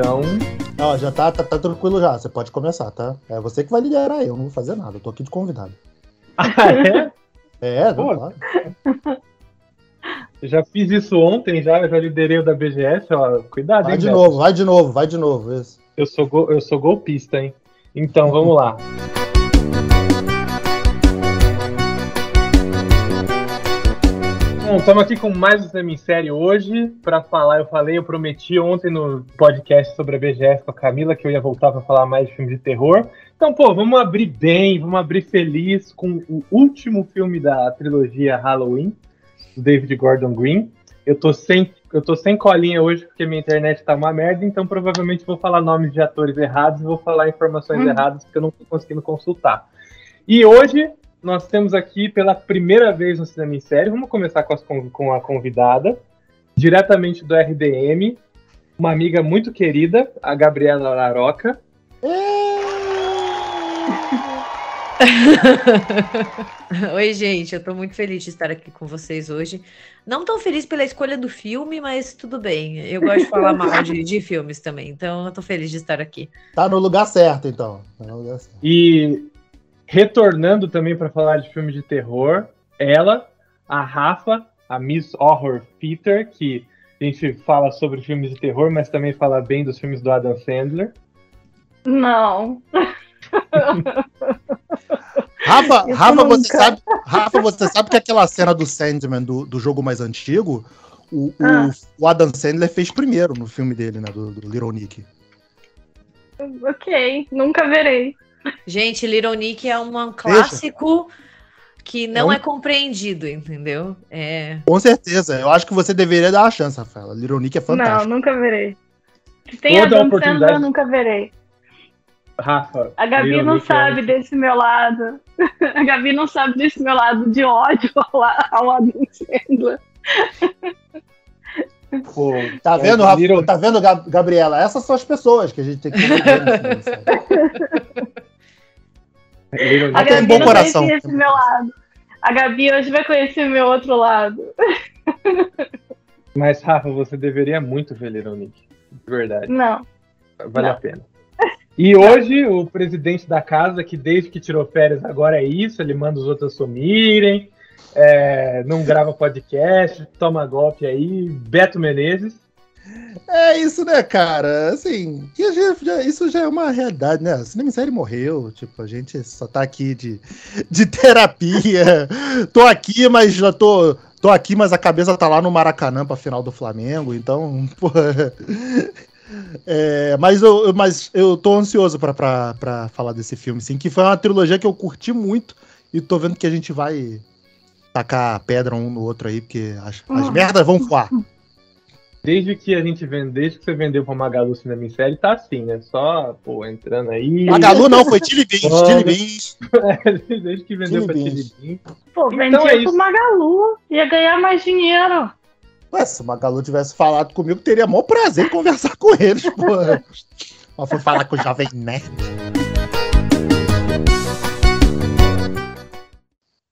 Então. Ó, já tá, tá, tá tranquilo já. Você pode começar, tá? É você que vai liderar eu, não vou fazer nada. Eu tô aqui de convidado. Ah, é? É, Pô. não, claro. Eu já fiz isso ontem, já, já liderei o da BGS, ó. Cuidado, Vai hein, de Beto? novo, vai de novo, vai de novo. Isso. Eu sou, go- eu sou golpista, hein? Então, vamos lá. Bom, estamos aqui com mais um semi-série hoje para falar. Eu falei, eu prometi ontem no podcast sobre a BGS com a Camila que eu ia voltar para falar mais de filme de terror. Então, pô, vamos abrir bem, vamos abrir feliz com o último filme da trilogia Halloween, do David Gordon Green. Eu tô sem, eu tô sem colinha hoje porque minha internet tá uma merda, então provavelmente vou falar nomes de atores errados e vou falar informações Hum. erradas porque eu não tô conseguindo consultar. E hoje nós temos aqui pela primeira vez no Cinema em Série, vamos começar com, as com a convidada, diretamente do RDM, uma amiga muito querida, a Gabriela Laroca. Oi, gente, eu tô muito feliz de estar aqui com vocês hoje. Não tão feliz pela escolha do filme, mas tudo bem. Eu gosto de falar mal de, de filmes também, então eu tô feliz de estar aqui. Tá no lugar certo, então. Tá no lugar certo. E retornando também para falar de filme de terror, ela, a Rafa, a Miss Horror Peter, que a gente fala sobre filmes de terror, mas também fala bem dos filmes do Adam Sandler. Não. Rafa, Isso Rafa, você sabe, Rafa, você sabe que aquela cena do Sandman do, do jogo mais antigo, o, o- Ah. o Adam Sandler fez primeiro no filme dele, né? Do, do Little Nick. Ok, nunca verei. Gente, Little Nick é um clássico que não É é, um- compreendido, entendeu? É. Com certeza. Eu acho que você deveria dar uma chance, Rafaela. Little Nick é Não, fantástico. nunca verei. Se tem Toda Adam oportunidade- Sandler, eu nunca verei. Rafa. A Gabi Little não Nick é- sabe desse meu lado. A Gabi não sabe desse meu lado de ódio ao, ao Adam Sandler. Pô, Tá é, vendo, Rafa? Little- Tá vendo, Gab- Gabriela? Essas são as pessoas que a gente tem que A Nick- tem Gabi bom coração. esse meu lado. A Gabi hoje vai conhecer o meu outro lado. Mas, Rafa, você deveria muito ver Little Nick. De verdade. Não. Vale Não. a pena. E hoje, o presidente da casa, que desde que tirou férias agora é isso, ele manda os outros sumirem, é, não grava podcast, toma golpe aí, Beto Menezes. É isso, né, cara? Assim, que já- já- isso já é uma realidade, né? A Cinema em Série morreu. Tipo, a gente só tá aqui de, de terapia. tô aqui, mas já tô. Tô aqui, mas a cabeça tá lá no Maracanã pra final do Flamengo, então, porra. É, mas, eu, mas eu tô ansioso pra, pra, pra falar desse filme, sim, que foi uma trilogia que eu curti muito e tô vendo que a gente vai tacar pedra um no outro aí, porque as, as Uhum. merdas vão voar. Desde que a gente vende, desde que você vendeu pra Magalu Cinema em Série, tá assim, né? Só, pô, entrando aí. Magalu não, foi Chili Beans. Chili Beans. desde que vendeu Chili pra Beans. Chili Beans. Pô, Então vendia é isso. pro Magalu. Ia ganhar mais dinheiro. Ué, se o Magalu tivesse falado comigo, teria maior prazer em conversar com eles, porra. Mas foi falar com o Jovem Nerd.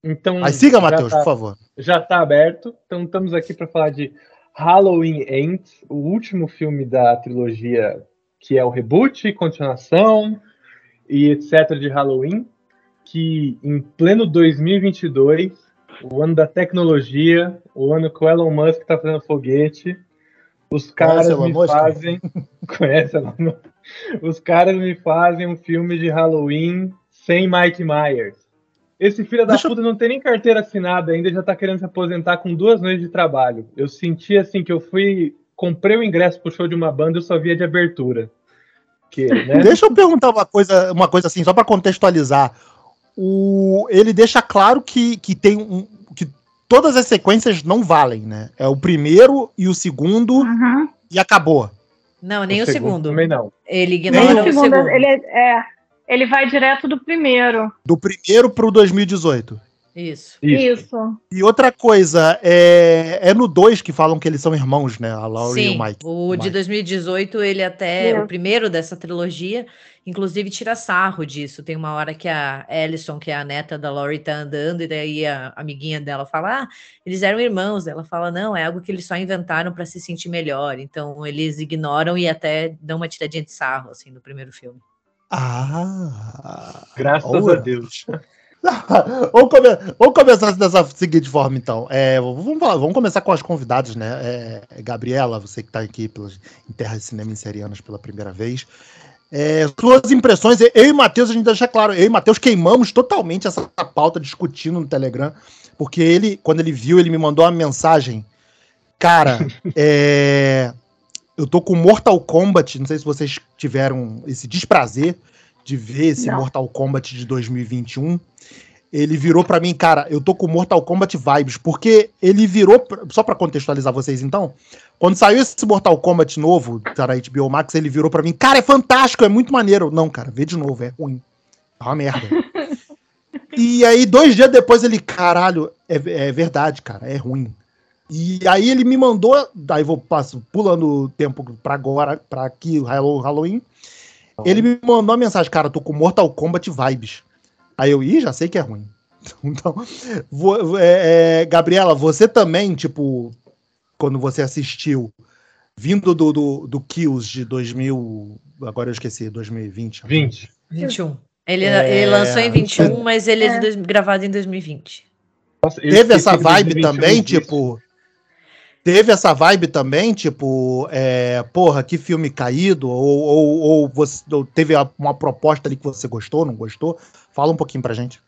Então, Mas siga, já Matheus, tá- por favor. já tá aberto. Então estamos aqui para falar de Halloween Ends, o último filme da trilogia que é o reboot, continuação e etc de Halloween, que em pleno 2022, o ano da tecnologia, o ano que o Elon Musk tá fazendo foguete, os caras me fazem conhece Elon Musk? Os caras me fazem um filme de Halloween sem Mike Myers. Esse filho da Deixa eu- puta não tem nem carteira assinada ainda, já tá querendo se aposentar com duas noites de trabalho. Eu senti assim que eu fui. Comprei o ingresso pro show de uma banda, eu só via de abertura. Que, né? Deixa eu perguntar uma coisa, uma coisa assim, só pra contextualizar. O, ele deixa claro que, que tem um. que todas as sequências não valem, né? É o primeiro e o segundo Uhum. e acabou. Não, nem o, segundo. Também não. Ele Nem ignora o o segundo, segundo. ele, é, ele vai direto do primeiro. Do primeiro pro 2018. Isso. Isso. E outra coisa, é, é no 2 que falam que eles são irmãos, né? A Laurie e Sim, o Mike. o de Mike. 2018, ele até, É. o primeiro dessa trilogia, inclusive tira sarro disso. Tem uma hora que a Alison, que é a neta da Laurie, tá andando, e daí a amiguinha dela fala: Ah, eles eram irmãos. Ela fala: Não, é algo que eles só inventaram para se sentir melhor. Então eles ignoram e até dão uma tiradinha de sarro, assim, no primeiro filme. Ah! Graças Olha. a Deus. vamos, come- vamos começar dessa seguinte forma, então. É, vamos, falar- vamos começar com as convidadas, né? É, Gabriela, você que está aqui pelas, em Terras Cinema Inserianas pela primeira vez. É, suas impressões, eu e Matheus, a gente deixa claro, eu e Matheus queimamos totalmente essa pauta discutindo no Telegram, porque ele, quando ele viu, ele me mandou uma mensagem. Cara, é, eu tô com Mortal Kombat, não sei se vocês tiveram esse desprazer de ver esse Não. Mortal Kombat de 2021 ele virou pra mim, cara, eu tô com Mortal Kombat vibes, porque ele virou, só pra contextualizar vocês então, quando saiu esse Mortal Kombat novo, na HBO Max, ele virou pra mim, cara, é fantástico, é muito maneiro. Não, cara, vê de novo, é ruim. É uma merda. e aí, dois dias depois, ele, caralho, é, é verdade, cara, é ruim. E aí ele me mandou, daí vou passo, pulando o tempo pra agora, pra aqui, Hallow- Halloween, ele me mandou uma mensagem, cara, tô com Mortal Kombat vibes. Aí eu, ih, já sei que é ruim. Então, vo- é, é, Gabriela, você também, tipo, quando você assistiu, vindo do, do, do Kills de 2000, agora eu esqueci, 2020. 20. 21. Ele, É, ele lançou em 21, mas ele é, É. dois- gravado em 2020. Nossa, Teve essa vibe 2021 também, disso. tipo. Teve essa vibe também, tipo, é, porra, que filme caído? Ou, ou, ou você ou teve uma proposta ali que você gostou, não gostou? Fala um pouquinho pra gente.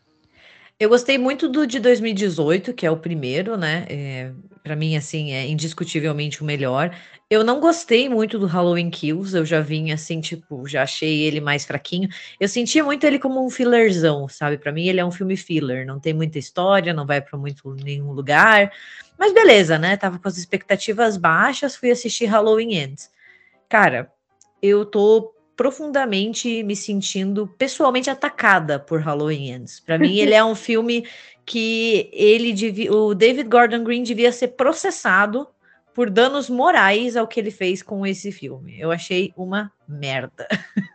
Eu gostei muito do de 2018, que é o primeiro, né? É, para mim, assim, é indiscutivelmente o melhor. Eu não gostei muito do Halloween Kills, eu já vim assim, tipo, já achei ele mais fraquinho. Eu sentia muito ele como um fillerzão, sabe? Para mim, ele é um filme filler, não tem muita história, não vai para muito nenhum lugar. Mas beleza, né? Tava com as expectativas baixas, fui assistir Halloween Ends. Cara, eu tô profundamente me sentindo pessoalmente atacada por Halloween Ends. Para mim, ele é um filme que ele devia, o David Gordon Green devia ser processado por danos morais ao que ele fez com esse filme. Eu achei uma merda.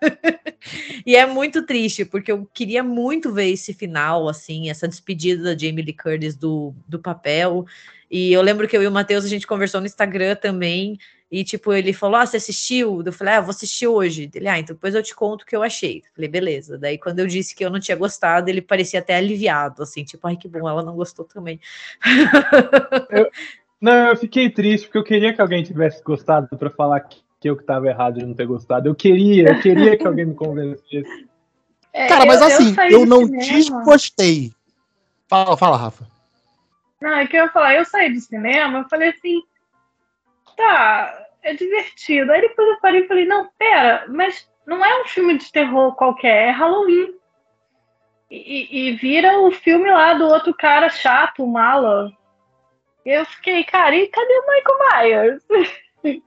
e é muito triste, porque eu queria muito ver esse final, assim, essa despedida da Jamie Lee Curtis do, do papel. E eu lembro que eu e o Matheus, a gente conversou no Instagram também, e, tipo, ele falou: Ah, você assistiu? Eu falei: Ah, vou assistir hoje. Ele, ah, então depois eu te conto o que eu achei. Eu falei: Beleza. Daí, quando eu disse que eu não tinha gostado, ele parecia até aliviado, assim, tipo, ai, que bom, ela não gostou também. Não, eu fiquei triste porque eu queria que alguém tivesse gostado pra falar que, que eu que tava errado de não ter gostado. Eu queria, eu queria que alguém me convencesse. É, Cara, mas assim, saí eu, não desgostei. Fala, fala, Rafa. Não, é que eu ia falar, eu saí do cinema, eu falei assim, tá, é divertido. Aí depois eu parei e falei, não, pera, mas não é um filme de terror qualquer, é Halloween. E, e- vira o filme lá do outro cara chato, mala. Eu fiquei, cara, e cadê o Michael Myers?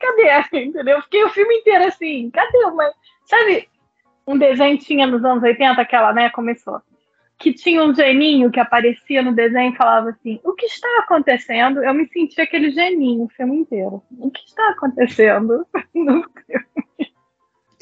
cadê? Entendeu? Eu fiquei o filme inteiro assim, cadê o Michael? Sabe, um desenho tinha nos anos 80, aquela, né, começou que tinha um geninho que aparecia no desenho e falava assim: O que está acontecendo? Eu me senti aquele geninho o filme inteiro. O que está acontecendo?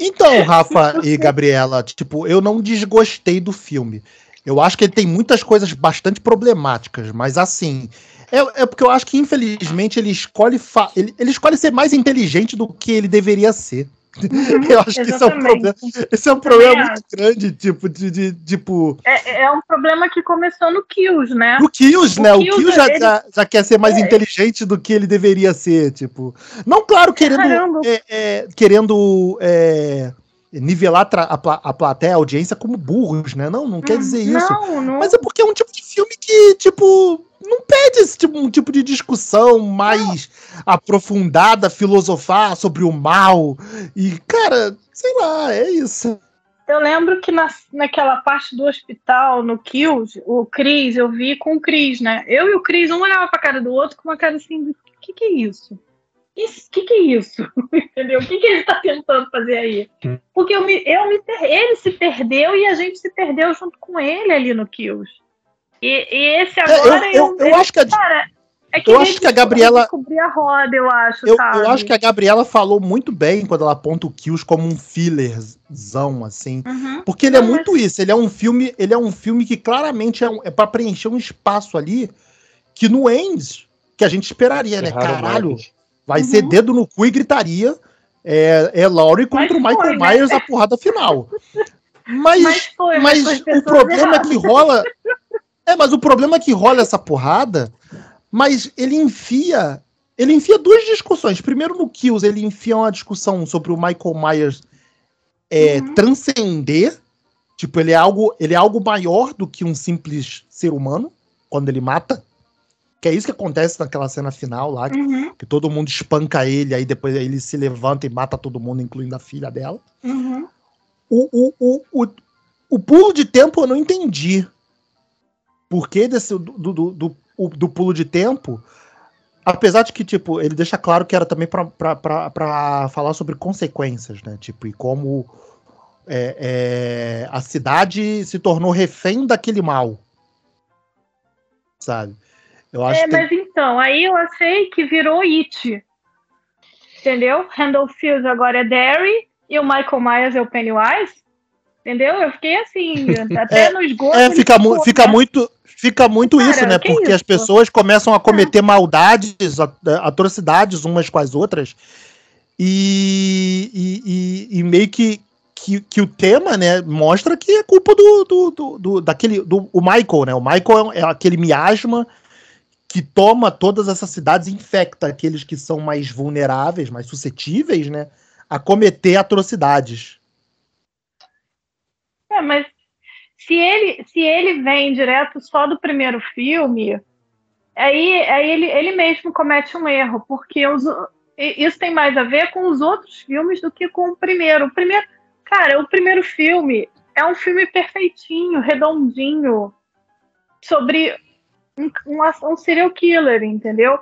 Então, Rafa e Gabriela, tipo, eu não desgostei do filme. Eu acho que ele tem muitas coisas bastante problemáticas, mas assim. É, é porque eu acho que, infelizmente, ele escolhe, fa- ele, ele escolhe ser mais inteligente do que ele deveria ser. eu acho que esse é um problema, esse é um problema muito grande, tipo, de, de- tipo. É, é um problema que começou no Kills, né? O Kills, O né? O Kills, já, ele- já, já quer ser mais É. inteligente do que ele deveria ser, tipo. Não, claro, querendo, é, é, querendo é, nivelar a, pla- a plateia, a audiência como burros, né? Não, não quer dizer isso. Não, não. Mas é porque é um tipo de filme que, tipo, não pede esse tipo, um tipo de discussão mais aprofundada, filosofar sobre o mal. E, cara, sei lá, é isso. Eu lembro que na, naquela parte do hospital, no Kills, o Cris, eu vi com o Cris, né? Eu e o Cris, um olhava pra cara do outro com uma cara assim: o que, que é isso? O que, que é isso? Entendeu? O que, que ele tá tentando fazer aí? Hum. Porque eu me, eu me per- ele se perdeu e a gente se perdeu junto com ele ali no Kills. E, e esse agora. É, eu, eu, eu acho que a, cara, é que eu acho que a Gabriela. a roda, eu acho. Eu, eu, acho que a Gabriela falou muito bem quando ela aponta o Kills como um fillerzão, assim. Uhum. Porque ele é muito mas... isso. Ele é um filme. Ele é um filme que claramente é, um, é para preencher um espaço ali que no Ends, que a gente esperaria, né? Caralho, vai uhum. ser dedo no cu e gritaria. É, é Laurie contra mas o Michael foi, né? Myers né? a porrada final. Mas, mas, foi, mas, mas o problema é que rola. É, mas o problema é que rola essa porrada mas ele enfia. Ele enfia duas discussões. Primeiro, no Kills, ele enfia uma discussão sobre o Michael Myers é, uhum. transcender. Tipo, ele é, algo, ele é algo maior do que um simples ser humano quando ele mata. Que é isso que acontece naquela cena final lá, uhum. que todo mundo espanca ele, aí depois ele se levanta e mata todo mundo, incluindo a filha dela. Uhum. O, o, o, o, o pulo de tempo eu não entendi. Por que desse, do, do, do, do pulo de tempo, apesar de que, tipo, ele deixa claro que era também para falar sobre consequências, né? Tipo, e como é, é, a cidade se tornou refém daquele mal. Sabe? Eu acho é, que... mas então, aí eu achei que virou It. Entendeu? Randall Fields agora é Derry e o Michael Myers é o Pennywise. Entendeu? Eu fiquei assim, até é, no esgoto. É, fica, mu fica muito. Fica muito Cara, isso, né? Porque isso? as pessoas começam a cometer é. maldades, atrocidades umas com as outras. E, e, e, e meio que, que, que, o tema, né, mostra que é culpa do, do, do, do daquele, do o Michael, né? O Michael é, é aquele miasma que toma todas essas cidades e infecta aqueles que são mais vulneráveis, mais suscetíveis, né, a cometer atrocidades. É, mas se ele, se ele vem direto só do primeiro filme, aí, aí ele, ele mesmo comete um erro, porque os, isso tem mais a ver com os outros filmes do que com o primeiro. O primeiro, cara, o primeiro filme é um filme perfeitinho, redondinho, sobre um, um, um serial killer, entendeu?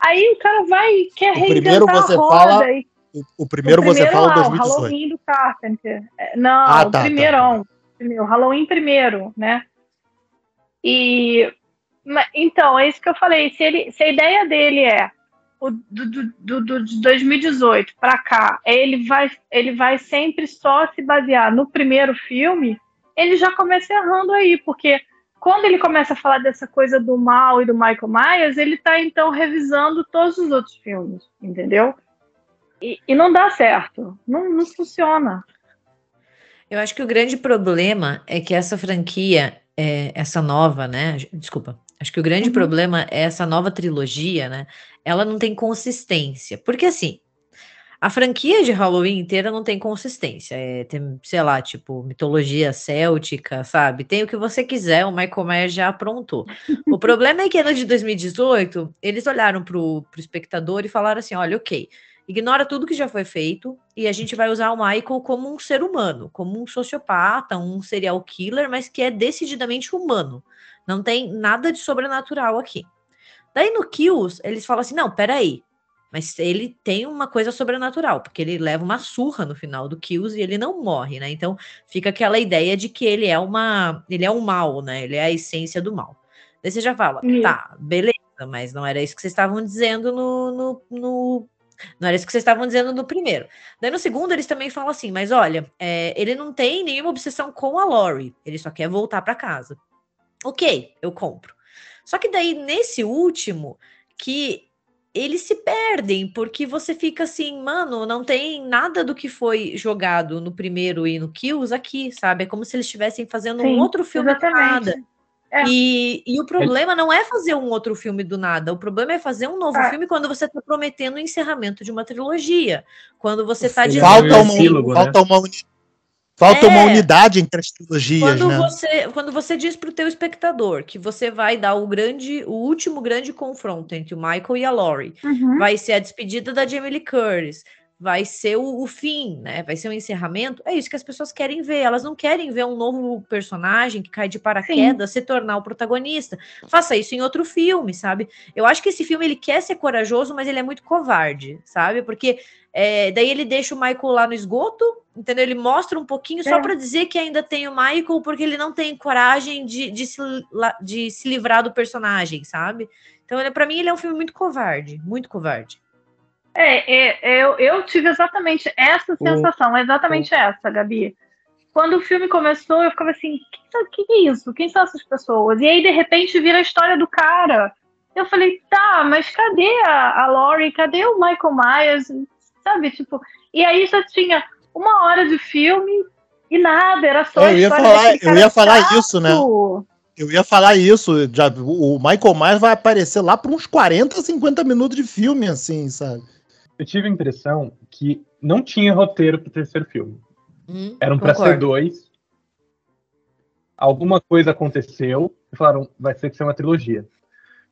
Aí o cara vai e quer o primeiro você fala e... o, o, primeiro o, primeiro você fala não, 2018. Halloween do Carpenter. É, não, ah, tá, o primeirão. Tá o Halloween primeiro, né? E então, é isso que eu falei. Se, ele, se a ideia dele é o do, do, do, do de 2018 para cá, ele vai, ele vai sempre só se basear no primeiro filme, ele já começa errando aí, porque quando ele começa a falar dessa coisa do mal e do Michael Myers, ele está então revisando todos os outros filmes, entendeu? E, e não dá certo, não, não funciona. Eu acho que o grande problema é que essa franquia, é, essa nova, né? Desculpa. Acho que o grande uhum. problema é essa nova trilogia, né? Ela não tem consistência. Porque assim, a franquia de Halloween inteira não tem consistência. É, tem, sei lá, tipo, mitologia céltica, sabe? Tem o que você quiser, o Michael Myers já aprontou. o problema é que no de 2018, eles olharam pro, pro espectador e falaram assim: olha, ok, ignora tudo que já foi feito e a gente vai usar o Michael como um ser humano, como um sociopata, um serial killer, mas que é decididamente humano. Não tem nada de sobrenatural aqui. Daí no Kills, eles falam assim: não, peraí. Mas ele tem uma coisa sobrenatural, porque ele leva uma surra no final do Kills e ele não morre, né? Então fica aquela ideia de que ele é uma. Ele é um mal, né? Ele é a essência do mal. Daí você já fala, tá, beleza, mas não era isso que vocês estavam dizendo no, no, no não era isso que vocês estavam dizendo no primeiro. Daí no segundo, eles também falam assim: mas olha, é, ele não tem nenhuma obsessão com a Lori, ele só quer voltar para casa. Ok, eu compro. Só que daí, nesse último, que eles se perdem, porque você fica assim, mano, não tem nada do que foi jogado no primeiro e no Kills aqui, sabe? É como se eles estivessem fazendo Sim, um outro filme exatamente. nada. É. E, e o problema não é fazer um outro filme do nada. O problema é fazer um novo é. filme quando você está prometendo o encerramento de uma trilogia. Quando você está dizendo. Falta uma, sílogo, falta, né? uma, falta é. uma unidade entre as trilogias. Quando, né? você, quando você diz para o teu espectador que você vai dar o grande, o último grande confronto entre o Michael e a Laurie, uhum. vai ser a despedida da Jamie Lee Curtis, vai ser o, o, fim, né? Vai ser o encerramento. É isso que as pessoas querem ver. Elas não querem ver um novo personagem que cai de paraquedas Sim. se tornar o protagonista. Faça isso em outro filme, sabe? Eu acho que esse filme ele quer ser corajoso, mas ele é muito covarde, sabe? Porque é, daí ele deixa o Michael lá no esgoto, entendeu? Ele mostra um pouquinho é. só para dizer que ainda tem o Michael, porque ele não tem coragem de, de, se, de se livrar do personagem, sabe? Então, para mim, ele é um filme muito covarde, muito covarde. É, é, eu, eu tive exatamente essa sensação, exatamente essa, Gabi. Quando o filme começou, eu ficava assim: o que, que, é isso? Quem são essas pessoas? E aí, de repente, vira a história do cara. Eu falei: tá, mas cadê a, a Laurie? Cadê o Michael Myers? Sabe? Tipo, e aí já tinha uma hora de filme e nada, era só. É, eu ia falar, eu ia falar isso, né? Eu ia falar isso. Já, o Michael Myers vai aparecer lá por uns 40, 50 minutos de filme, assim, sabe? Eu tive a impressão que não tinha roteiro pro terceiro filme. Hum, Eram para ser dois. Alguma coisa aconteceu e falaram, vai ser que ser uma trilogia.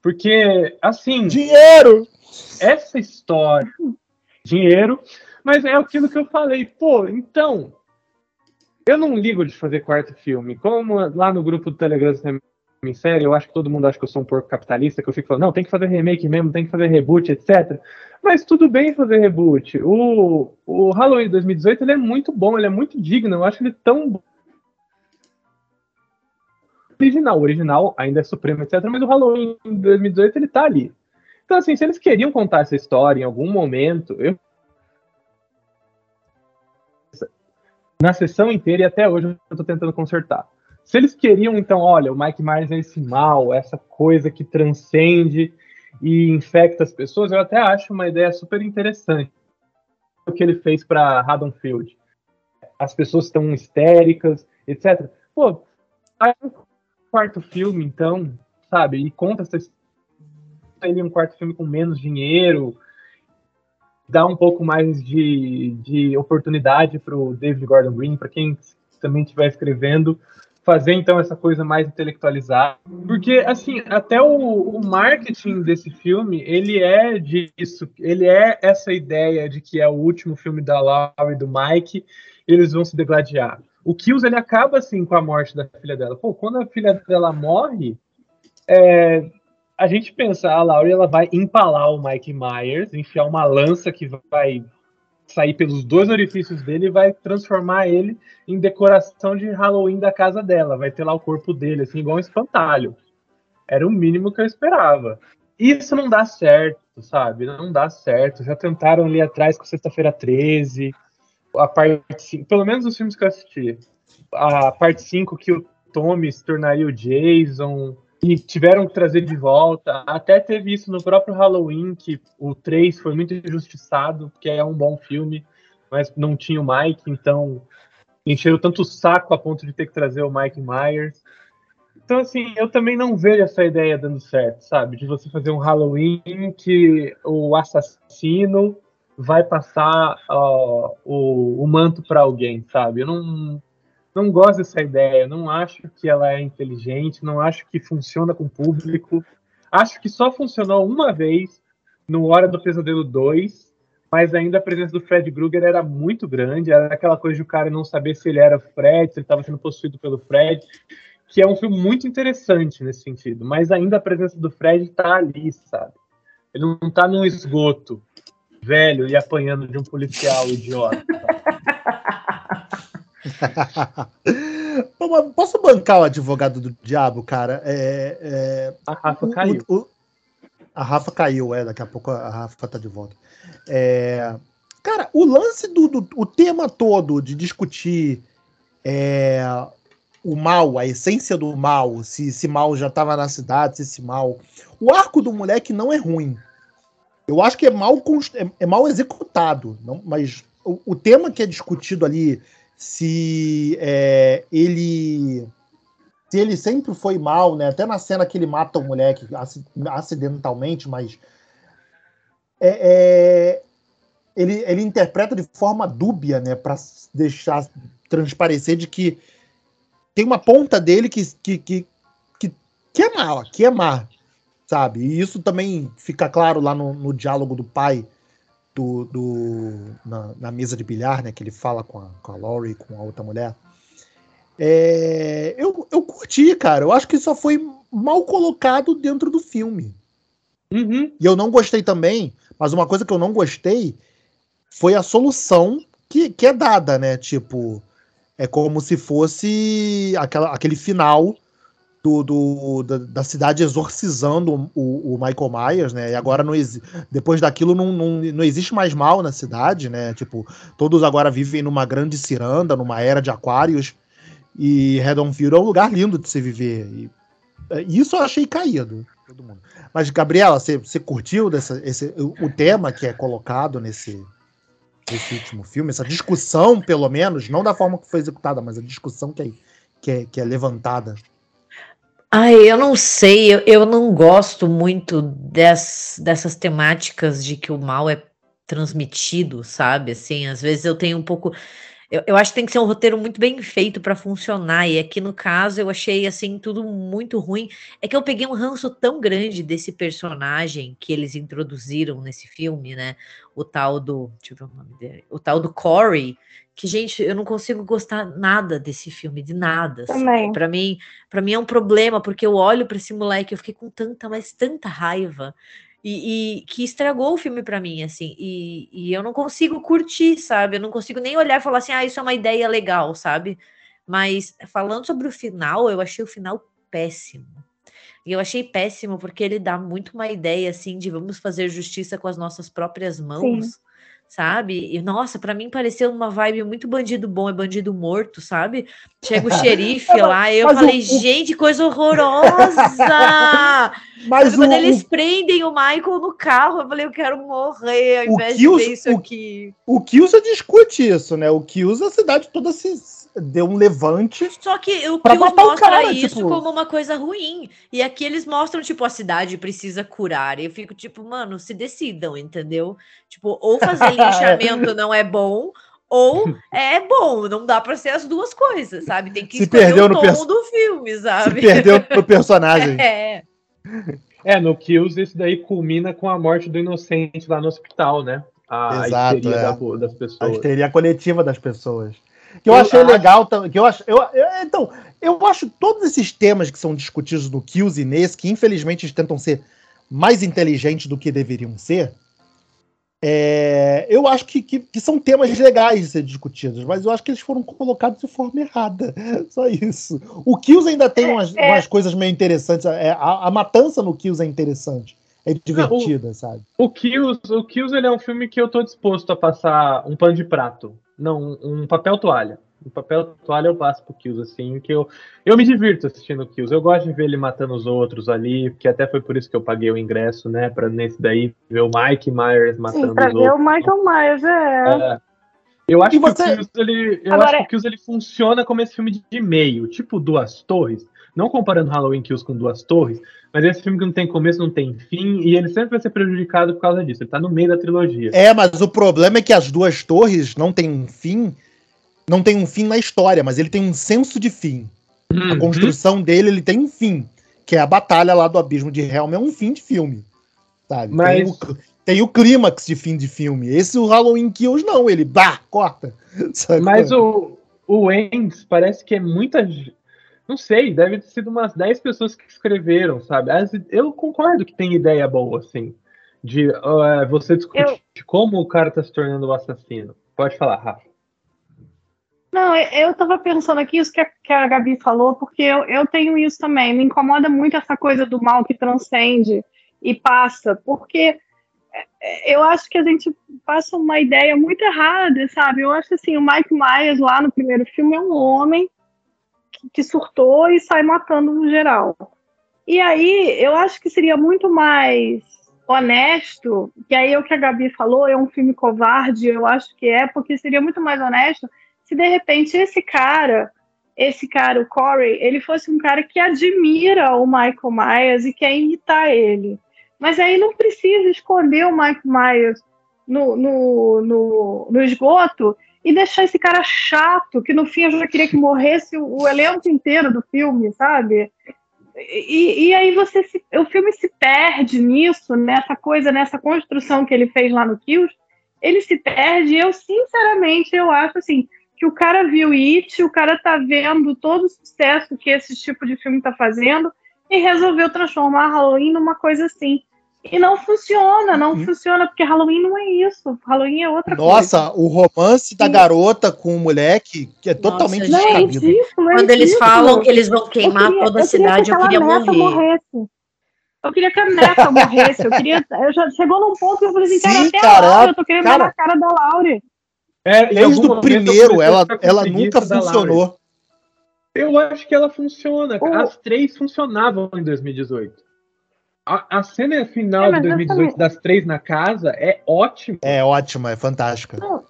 Porque, assim. Dinheiro! Essa história. Dinheiro. Mas é aquilo que eu falei. Pô, então. Eu não ligo de fazer quarto filme. Como lá no grupo do Telegram em série, eu acho que todo mundo acha que eu sou um porco capitalista, que eu fico falando, não, tem que fazer remake mesmo, tem que fazer reboot, etc. Mas tudo bem fazer reboot. O, o Halloween 2018 ele é muito bom, ele é muito digno, eu acho ele tão original. O original ainda é supremo, etc. Mas o Halloween 2018 ele tá ali. Então, assim, se eles queriam contar essa história em algum momento, eu na sessão inteira e até hoje eu tô tentando consertar. Se eles queriam, então, olha, o Mike Myers é esse mal, essa coisa que transcende e infecta as pessoas, eu até acho uma ideia super interessante o que ele fez para Haddonfield. As pessoas estão histéricas, etc. Pô, faz um quarto filme, então, sabe, e conta essa ele um quarto filme com menos dinheiro, dá um pouco mais de, de oportunidade para o David Gordon Green, para quem também estiver escrevendo, fazer então essa coisa mais intelectualizada. Porque, assim, até o, o, marketing desse filme, ele é disso, ele é essa ideia de que é o último filme da Laura e do Mike, eles vão se degladiar. O Kills, ele acaba, assim, com a morte da filha dela. Pô, quando a filha dela morre, é, a gente pensa, a Laura ela vai empalar o Mike Myers, enfiar uma lança que vai sair pelos dois orifícios dele e vai transformar ele em decoração de Halloween da casa dela. Vai ter lá o corpo dele, assim, igual um espantalho. Era o mínimo que eu esperava. Isso não dá certo, sabe? Não dá certo. Já tentaram ali atrás com Sexta-feira 13, a parte 5, pelo menos os filmes que eu assisti. A parte 5 que o Tommy se tornaria o Jason, e tiveram que trazer de volta. Até teve isso no próprio Halloween, que o 3 foi muito injustiçado, porque é um bom filme, mas não tinha o Mike, então encheram tanto o saco a ponto de ter que trazer o Mike Myers. Então, assim, eu também não vejo essa ideia dando certo, sabe? De você fazer um Halloween que o assassino vai passar o, o manto para alguém, sabe? Eu não, não gosto dessa ideia, não acho que ela é inteligente, não acho que funciona com o público. Acho que só funcionou uma vez no Hora do Pesadelo 2, mas ainda a presença do Fred Krueger era muito grande, era aquela coisa de o cara não saber se ele era Fred, se ele estava sendo possuído pelo Fred, que é um filme muito interessante nesse sentido, mas ainda a presença do Fred está ali, sabe? Ele não está num esgoto velho e apanhando de um policial idiota. Posso bancar o advogado do diabo, cara? É, é, a Rafa o, caiu. O, a Rafa caiu, é, daqui a pouco a Rafa tá de volta. É, cara, o lance do, do, o tema todo de discutir é, o mal, a essência do mal, se esse mal já estava na cidade, se esse mal. O arco do moleque não é ruim. Eu acho que é mal, é, é mal executado, não, mas o, o tema que é discutido ali se é, ele se ele sempre foi mal, né? Até na cena que ele mata o moleque acidentalmente, mas é, é, ele, ele interpreta de forma dúbia, né? Para deixar transparecer de que tem uma ponta dele que, que, que, que, que é mal, que é má, sabe? E isso também fica claro lá no, no diálogo do pai do, do na, na, mesa de bilhar, né? Que ele fala com a, com a Laurie, com a outra mulher. É, eu, eu curti, cara. Eu acho que só foi mal colocado dentro do filme. Uhum. E eu não gostei também, mas uma coisa que eu não gostei foi a solução que, que é dada, né? Tipo, é como se fosse aquela, aquele final do, do da, da, cidade exorcizando o, o, Michael Myers, né? E agora não depois daquilo não, não, não existe mais mal na cidade, né? Tipo, todos agora vivem numa grande ciranda, numa era de aquários. E Redonfield é um lugar lindo de se viver. E, é, isso eu achei caído. Mas, Gabriela, você, você curtiu dessa, esse, o tema que é colocado nesse, nesse último filme? Essa discussão, pelo menos, não da forma que foi executada, mas a discussão que é, que é, que é levantada. Ai, eu não sei, eu, eu não gosto muito des, dessas temáticas de que o mal é transmitido, sabe? Assim, às vezes eu tenho um pouco. Eu, eu acho que tem que ser um roteiro muito bem feito para funcionar. E aqui no caso eu achei assim tudo muito ruim. É que eu peguei um ranço tão grande desse personagem que eles introduziram nesse filme, né? O tal do, deixa eu ver o nome dele, o tal do Corey, que gente, eu não consigo gostar nada desse filme, de nada. Assim. Para mim, para mim é um problema porque eu olho para esse moleque, eu fiquei com tanta, mas tanta raiva e, e, que estragou o filme para mim, assim, e, e, eu não consigo curtir, sabe? Eu não consigo nem olhar e falar assim, ah, isso é uma ideia legal, sabe? Mas falando sobre o final, eu achei o final péssimo. E eu achei péssimo porque ele dá muito uma ideia, assim, de vamos fazer justiça com as nossas próprias mãos. Sim sabe? E nossa, para mim pareceu uma vibe muito bandido bom e bandido morto, sabe? Chega o xerife lá, eu falei, o, gente, coisa horrorosa! Mas o, quando eles o, prendem o Michael no carro, eu falei, eu quero morrer ao invés de ver isso aqui. O Kills discute isso, né? O Kills, a cidade toda se deu um levante. Só que o que mostra cara, isso tipo... como uma coisa ruim. E aqui eles mostram, tipo, a cidade precisa curar. E eu fico, tipo, mano, se decidam, entendeu? Tipo, ou fazer linchamento não é bom, ou é bom, não dá para ser as duas coisas, sabe? Tem que se perdeu o tom no do filme, sabe? Se perdeu no personagem. é. É, no Kills, isso daí culmina com a morte do inocente lá no hospital, né? A, Exato, histeria é. da, das pessoas. A histeria coletiva das pessoas. Que eu, eu achei acho... legal que eu acho, eu, eu, então, eu acho todos esses temas que são discutidos no Kills e nesse, que infelizmente tentam ser mais inteligentes do que deveriam ser, é, eu acho que, que, que, são temas legais de ser discutidos, mas eu acho que eles foram colocados de forma errada. Só isso. O Kills ainda tem umas, é, é. umas coisas meio interessantes. É, a, a, matança no Kills é interessante. É divertida, o, sabe? O Kills, o Kills ele é um filme que eu tô disposto a passar um pano de prato. Não, um papel toalha. Um papel toalha eu passo pro Kills, assim, que eu, eu me divirto assistindo Kills. Eu gosto de ver ele matando os outros ali, que até foi por isso que eu paguei o ingresso, né? Pra nesse daí ver o Mike Myers matando Sim, pra os ver outros. o Michael Myers, é. é. Eu acho você... que o Kills, ele, eu Agora... acho que o Kills ele funciona como esse filme de meio, tipo Duas Torres. Não comparando Halloween Kills com Duas Torres, mas esse filme que não tem começo, não tem fim, e ele sempre vai ser prejudicado por causa disso. Ele tá no meio da trilogia. É, mas o problema é que as duas torres não tem um fim. Não tem um fim na história, mas ele tem um senso de fim. Uhum. A construção dele, ele tem um fim. Que é a batalha lá do Abismo de Helm, é um fim de filme. Sabe? Mas... Tem o, tem o clímax de fim de filme. Esse o Halloween Kills não, ele bah, corta. Sabe? Mas o, o Ends parece que é muita não sei, deve ter sido umas 10 pessoas que escreveram, sabe? Eu concordo que tem ideia boa, assim, de uh, você discutir eu... como o cara tá se tornando o assassino. Pode falar, Rafa. Não, eu tava pensando aqui isso que a, que a Gabi falou, porque eu, eu tenho isso também. Me incomoda muito essa coisa do mal que transcende e passa, porque é, eu acho que a gente passa uma ideia muito errada, sabe? Eu acho assim, o Mike Myers lá no primeiro filme é um homem que surtou e sai matando no geral. E aí, eu acho que seria muito mais honesto, que aí é o que a Gabi falou, é um filme covarde, eu acho que é, porque seria muito mais honesto se de repente esse cara, esse cara, o Corey, ele fosse um cara que admira o Michael Myers e quer imitar ele. Mas aí não precisa esconder o Michael Myers no, no, no, no esgoto e deixar esse cara chato, que no fim eu já queria que morresse o, o elenco inteiro do filme, sabe? E, e aí você se, o filme se perde nisso, nessa coisa, nessa construção que ele fez lá no Kills, ele se perde. Eu, sinceramente, eu acho assim que o cara viu It, o cara tá vendo todo o sucesso que esse tipo de filme tá fazendo e resolveu transformar Halloween numa coisa assim. E não funciona, não uhum. funciona, porque Halloween não é isso. Halloween é outra Nossa, coisa. o romance da garota com o moleque, que é Nossa, totalmente não, é ridículo, é Quando eles falam que eles vão queimar queria, toda a cidade, eu queria morrer. Morresse. Eu queria que a neta morresse. Eu queria. Eu já, chegou num ponto que eu falei assim, cara, Sim, até cara, a Laura, eu tô querendo cara, ver na cara da Laure. É, Desde o primeiro, ela, ela nunca funcionou. Eu acho que ela funciona. As três funcionavam em 2018. A, a cena final é, de 2018 das três na casa é ótima. É ótima, é fantástica. Não,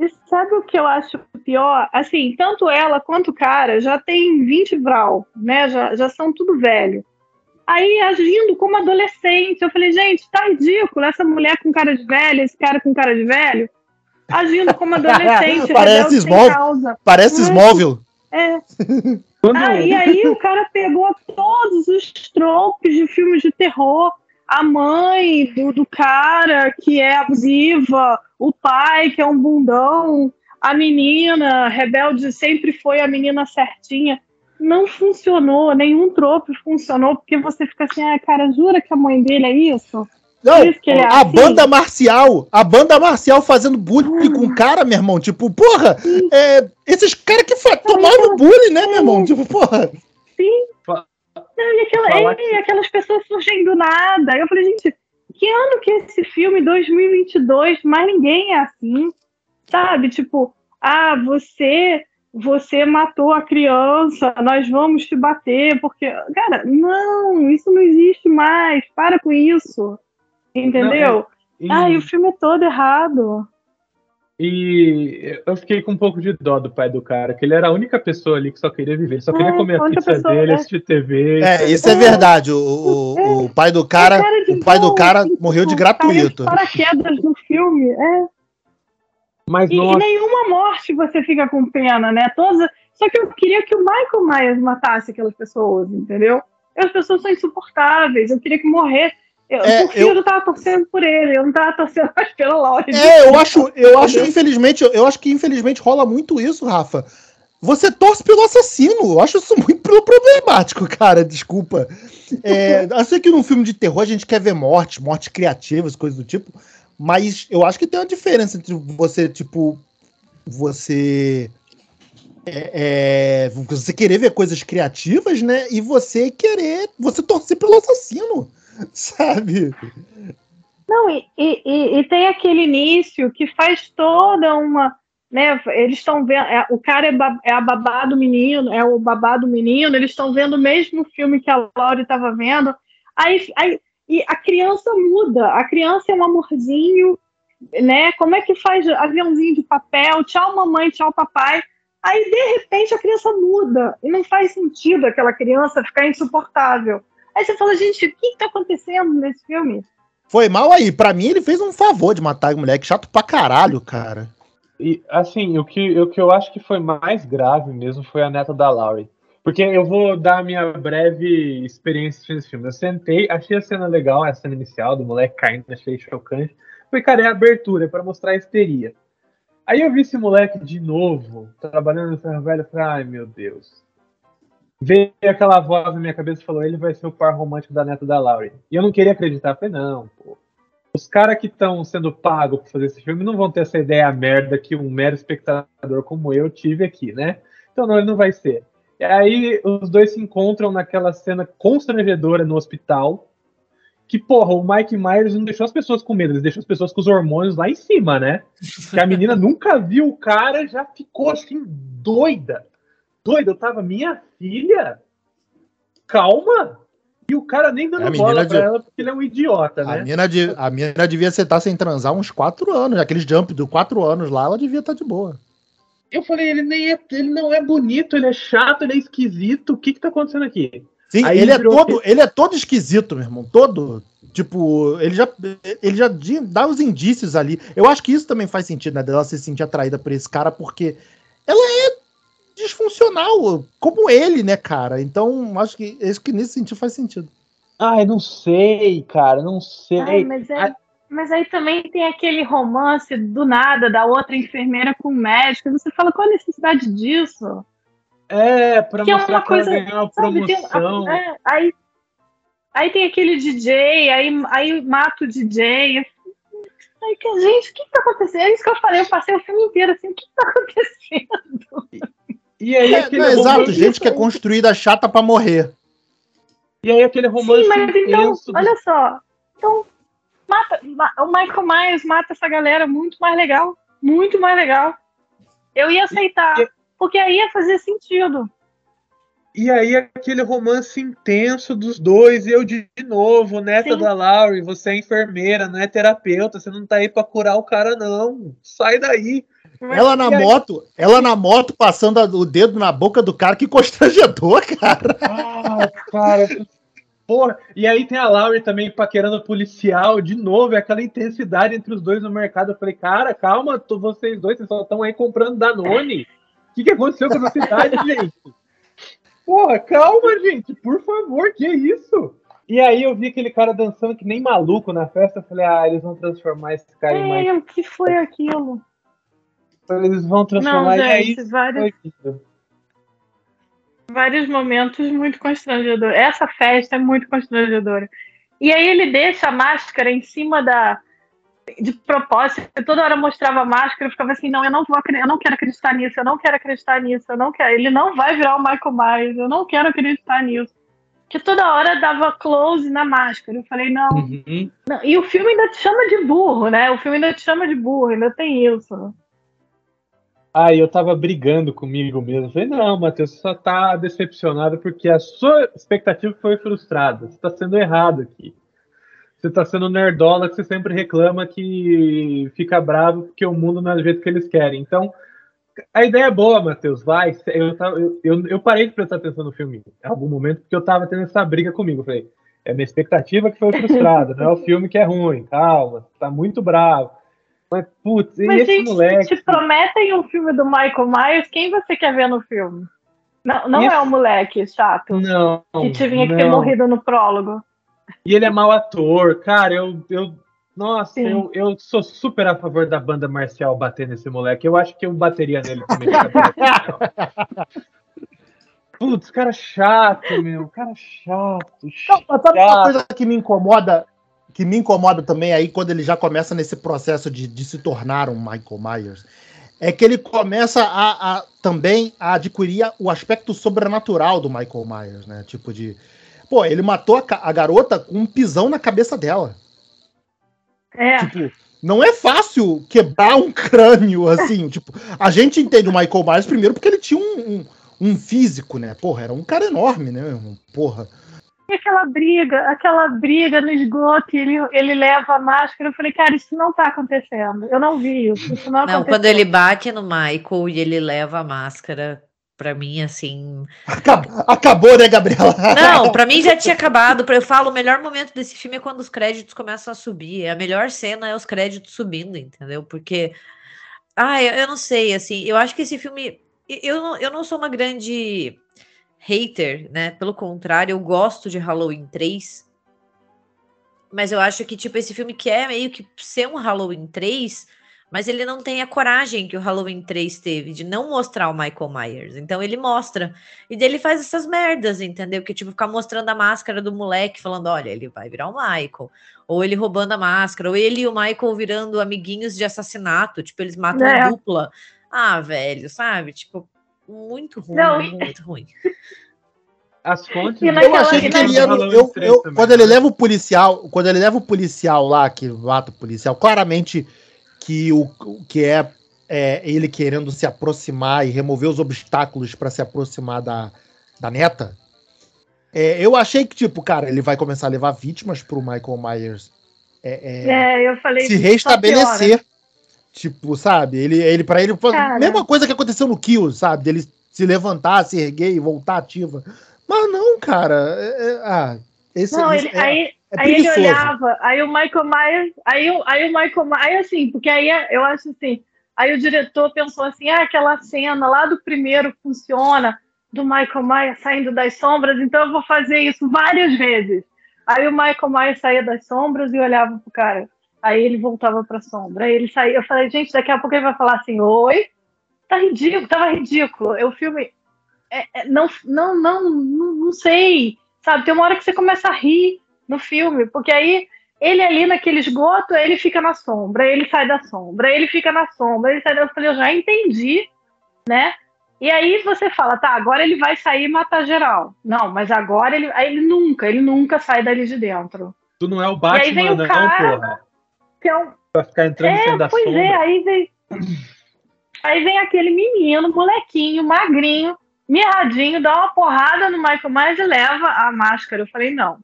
e sabe o que eu acho pior? Assim, tanto ela quanto o cara já tem 20 vral, né? Já, já são tudo velho. Aí agindo como adolescente, eu falei, gente, tá ridículo essa mulher com cara de velha, esse cara com cara de velho, agindo como adolescente. Parece Smallville. Parece Smallville. É. Ah, e aí o cara pegou todos os tropes de filmes de terror. A mãe do, do cara que é abusiva, o pai que é um bundão, a menina rebelde sempre foi a menina certinha. Não funcionou, nenhum trope funcionou, porque você fica assim, ah, cara, jura que a mãe dele é isso? Não, é a assim. banda marcial, a banda marcial fazendo bullying com o cara, meu irmão. Tipo, porra, é, esses caras que tomaram bullying, né, meu irmão? Tipo, porra. Sim. Não, e, aquela, e aquelas pessoas surgem do nada. Eu falei, gente, que ano que é esse filme? 2022, mas ninguém é assim, sabe? Tipo, ah, você você matou a criança, nós vamos te bater, porque. Cara, não, isso não existe mais, para com isso. Entendeu? Não, é, e... Ah, o filme é todo errado. E eu fiquei com um pouco de dó do pai do cara, que ele era a única pessoa ali que só queria viver, só queria é, comer a pizza pessoa, dele, é. assistir TV. É, isso é, verdade. O, o, o, pai do cara, o pai do cara morreu de gratuito. Paraquedas no filme, é. Mas e, e, nenhuma morte você fica com pena, né? Todas, só que eu queria que o Michael Myers matasse aquelas pessoas, entendeu? As pessoas são insuportáveis, eu queria que morresse. Eu, é, eu... eu tava torcendo por ele, eu não tava torcendo mais pela Laura. É, eu acho, eu acho, infelizmente, eu acho que infelizmente rola muito isso, Rafa. Você torce pelo assassino. Eu acho isso muito problemático, cara. Desculpa. É, eu sei que num filme de terror a gente quer ver morte, mortes criativas, coisas do tipo. Mas eu acho que tem uma diferença entre você, tipo, você. É, é, você querer ver coisas criativas, né? E você querer. Você torcer pelo assassino. sabe? Não, e, e, e, tem aquele início que faz toda uma. Né, eles estão vendo. É, o cara é, ba, é a babá do menino, é o babá do menino, eles estão vendo o mesmo filme que a Laura estava vendo. Aí, aí, e a criança muda, a criança é um amorzinho, né? Como é que faz aviãozinho de papel? Tchau, mamãe, tchau, papai. Aí, de repente, a criança muda. E não faz sentido aquela criança ficar insuportável. Aí você fala, gente, o que está acontecendo nesse filme? Foi mal aí. Para mim, ele fez um favor de matar o moleque chato pra caralho, cara. E, assim, o que, o que eu acho que foi mais grave mesmo foi a neta da Laurie. Porque eu vou dar a minha breve experiência nesse filme. Eu sentei, achei a cena legal, a cena inicial do moleque caindo, achei chocante. Foi, cara, é a abertura, é pra mostrar a histeria. Aí eu vi esse moleque de novo, trabalhando no ferro velho, e falei, ai meu Deus veio aquela voz na minha cabeça e falou: ele vai ser o par romântico da neta da Laurie. E eu não queria acreditar. falei: não, pô. Os caras que estão sendo pagos para fazer esse filme não vão ter essa ideia merda que um mero espectador como eu tive aqui, né? Então não, ele não vai ser. E aí os dois se encontram naquela cena constrangedora no hospital. Que, porra, o Mike Myers não deixou as pessoas com medo, ele deixou as pessoas com os hormônios lá em cima, né? Que a menina nunca viu o cara, já ficou assim, doida doido, eu tava, minha filha, calma. E o cara nem dando bola pra de... ela porque ele é um idiota, né? A mina, de... a mina devia estar sem transar uns quatro anos. Aqueles jump de quatro anos lá, ela devia estar tá de boa. Eu falei, ele nem é, ele não é bonito, ele é chato, ele é esquisito. O que que tá acontecendo aqui? Sim, Aí ele é todo, ele é todo esquisito, meu irmão, todo. Tipo, ele já, ele já dá os indícios ali. Eu acho que isso também faz sentido, né? Dela se sentir atraída por esse cara, porque ela é disfuncional, como ele, né, cara? Então, acho que, acho que nesse sentido faz sentido. Ai, não sei, cara, não sei. Ai, mas é, Mas aí também tem aquele romance do nada da outra enfermeira com o médico. Você fala, qual a necessidade disso? É, pra Que é mostrar uma que ela coisa, ganhou uma Sabe, tem- promoção. é, aí, aí tem aquele DJ, aí, aí mata o DJ. Aí, que, gente, o que, que tá acontecendo? É isso que eu falei, eu passei o filme inteiro assim, o que, que tá acontecendo? E aí É, aquele não, exato, gente que é construída chata pra morrer. E aí aquele romance Sim, mas então, do- olha só. Então, mata, ma- o Michael Myers mata essa galera muito mais legal. Muito mais legal. Eu ia aceitar, E- porque aí ia fazer sentido. E aí aquele romance intenso dos dois, e eu de, de novo, neta Sim. da Laurie, você é enfermeira, não é terapeuta, você não tá aí pra curar o cara, não. Sai daí. Ela na aí- moto, ela na moto passando a- o dedo na boca do cara, que constrangedor, cara. Ah, cara. Porra. E aí tem a Laurie também paquerando o policial, de novo, é aquela intensidade entre os dois no mercado. Eu falei, cara, calma, tô- vocês dois, vocês só estão aí comprando Danone. O que, que aconteceu com essa cidade, gente? Porra, calma, gente, por favor, que isso? E aí eu vi aquele cara dançando que nem maluco na festa. Eu falei, ah, eles vão transformar esse cara em mais. É, o que foi aquilo? Eles vão Não, transformar. e aí gente, vários, foi aquilo. vários momentos muito constrangedores. Essa festa é muito constrangedora. E aí ele deixa a máscara em cima da. De propósito, toda hora mostrava a máscara, eu ficava assim, não, eu não vou eu não quero acreditar nisso, eu não quero acreditar nisso, eu não quero. Ele não vai virar o Michael Myers, eu não quero acreditar nisso. Que toda hora dava close na máscara. Eu falei, não, Uhum. não. E o filme ainda te chama de burro, né? O filme ainda te chama de burro, ainda tem isso. Aí eu tava brigando comigo mesmo. Falei, não, Matheus, você só tá decepcionado porque a sua expectativa foi frustrada. Você tá sendo errado aqui. Você tá sendo nerdola que você sempre reclama que fica bravo porque o mundo não é do jeito que eles querem. Então, a ideia é boa, Matheus. Vai. Eu, eu, eu, parei de prestar atenção no filme em algum momento porque eu tava tendo essa briga comigo. Falei, é minha expectativa que foi frustrada, não é o filme que é ruim. Calma, tá muito bravo. Mas, putz, e Mas, esse gente, moleque. te prometem um filme do Michael Myers, quem você quer ver no filme? Não, não Esse- é o moleque chato Não. que tinha que ter não. morrido no prólogo. E ele é mau ator, cara. Eu, eu nossa, Sim. eu, eu sou super a favor da banda marcial bater nesse moleque. Eu acho que eu bateria nele também. Putz, cara chato, meu. Cara chato. Não, mas sabe chato. uma coisa que me incomoda, que me incomoda também aí quando ele já começa nesse processo de, de se tornar um Michael Myers, é que ele começa a, a- também a adquirir o aspecto sobrenatural do Michael Myers, né? Tipo de, pô, ele matou a, a garota com um pisão na cabeça dela. É, Tipo, não é fácil quebrar um crânio assim. tipo, a gente entende o Michael Myers primeiro porque ele tinha um, um, um físico, né? Porra, era um cara enorme, né? Porra. E aquela briga, aquela briga no esgoto, ele, ele leva a máscara. Eu falei, cara, isso não tá acontecendo. Eu não vi isso. Isso não, Não, quando ele bate no Michael e ele leva a máscara, pra mim, assim. Acab- Acabou, né, Gabriela? Não, pra mim já tinha acabado. Eu falo, o melhor momento desse filme é quando os créditos começam a subir. A melhor cena é os créditos subindo, entendeu? Porque. Ah, eu, eu não sei, assim. Eu acho que esse filme. Eu, não- eu não sou uma grande hater, né? Pelo contrário, eu gosto de Halloween 3. Mas eu acho que, tipo, esse filme quer meio que ser um Halloween 3, mas ele não tem a coragem que o Halloween 3 teve de não mostrar o Michael Myers. Então ele mostra. E daí ele faz essas merdas, entendeu? Que tipo, ficar mostrando a máscara do moleque, falando: olha, ele vai virar o Michael. Ou ele roubando a máscara, ou ele e o Michael virando amiguinhos de assassinato. Tipo, eles matam É. dupla. Ah, velho, sabe? Tipo, muito ruim, Não. muito ruim. As fontes. Naquela- Eu achei que ele ia. Halloween eu- 3 eu- também, quando ele né? leva o policial, quando ele leva o policial lá, que mata o policial, claramente que o que é, é ele querendo se aproximar e remover os obstáculos para se aproximar da, da neta. é, eu achei que, tipo, cara, ele vai começar a levar vítimas pro Michael Myers é, é, É, eu falei. se só restabelecer. Tipo, sabe? Ele, ele para ele, Cara. mesma coisa que aconteceu no Kill, sabe? Dele se levantar, se erguer e voltar ativa. Mas não, cara. é- é- ah, esse Não, isso ele, é, aí, é aí ele olhava, aí o Michael Myers, aí, o- aí o Michael Myers, assim, porque aí é- eu acho assim, aí o diretor pensou assim, ah, aquela cena lá do primeiro funciona, do Michael Myers saindo das sombras, então eu vou fazer isso várias vezes. Aí o Michael Myers saía das sombras e olhava pro cara. Aí ele voltava pra sombra. Aí ele saía. Eu falei, gente, daqui a pouco ele vai falar assim: Oi, tá ridículo, tava ridículo. O filme. É, é, não, não, não, não, não sei. Sabe, tem uma hora que você começa a rir no filme, porque aí ele ali naquele esgoto, ele fica na sombra, ele sai da sombra, ele fica na sombra, ele sai da sombra. Eu já entendi, né? E aí você fala, tá, agora ele vai sair e matar geral. Não, mas agora ele, ele nunca, ele nunca sai dali de dentro. Tu não é o Batman, o cara, não, porra. Que é um... Pra ficar entrando é, da pois sombra. é, aí vem, aí vem aquele menino, molequinho, magrinho, mirradinho, dá uma porrada no Michael Myers e leva a máscara. Eu falei, não,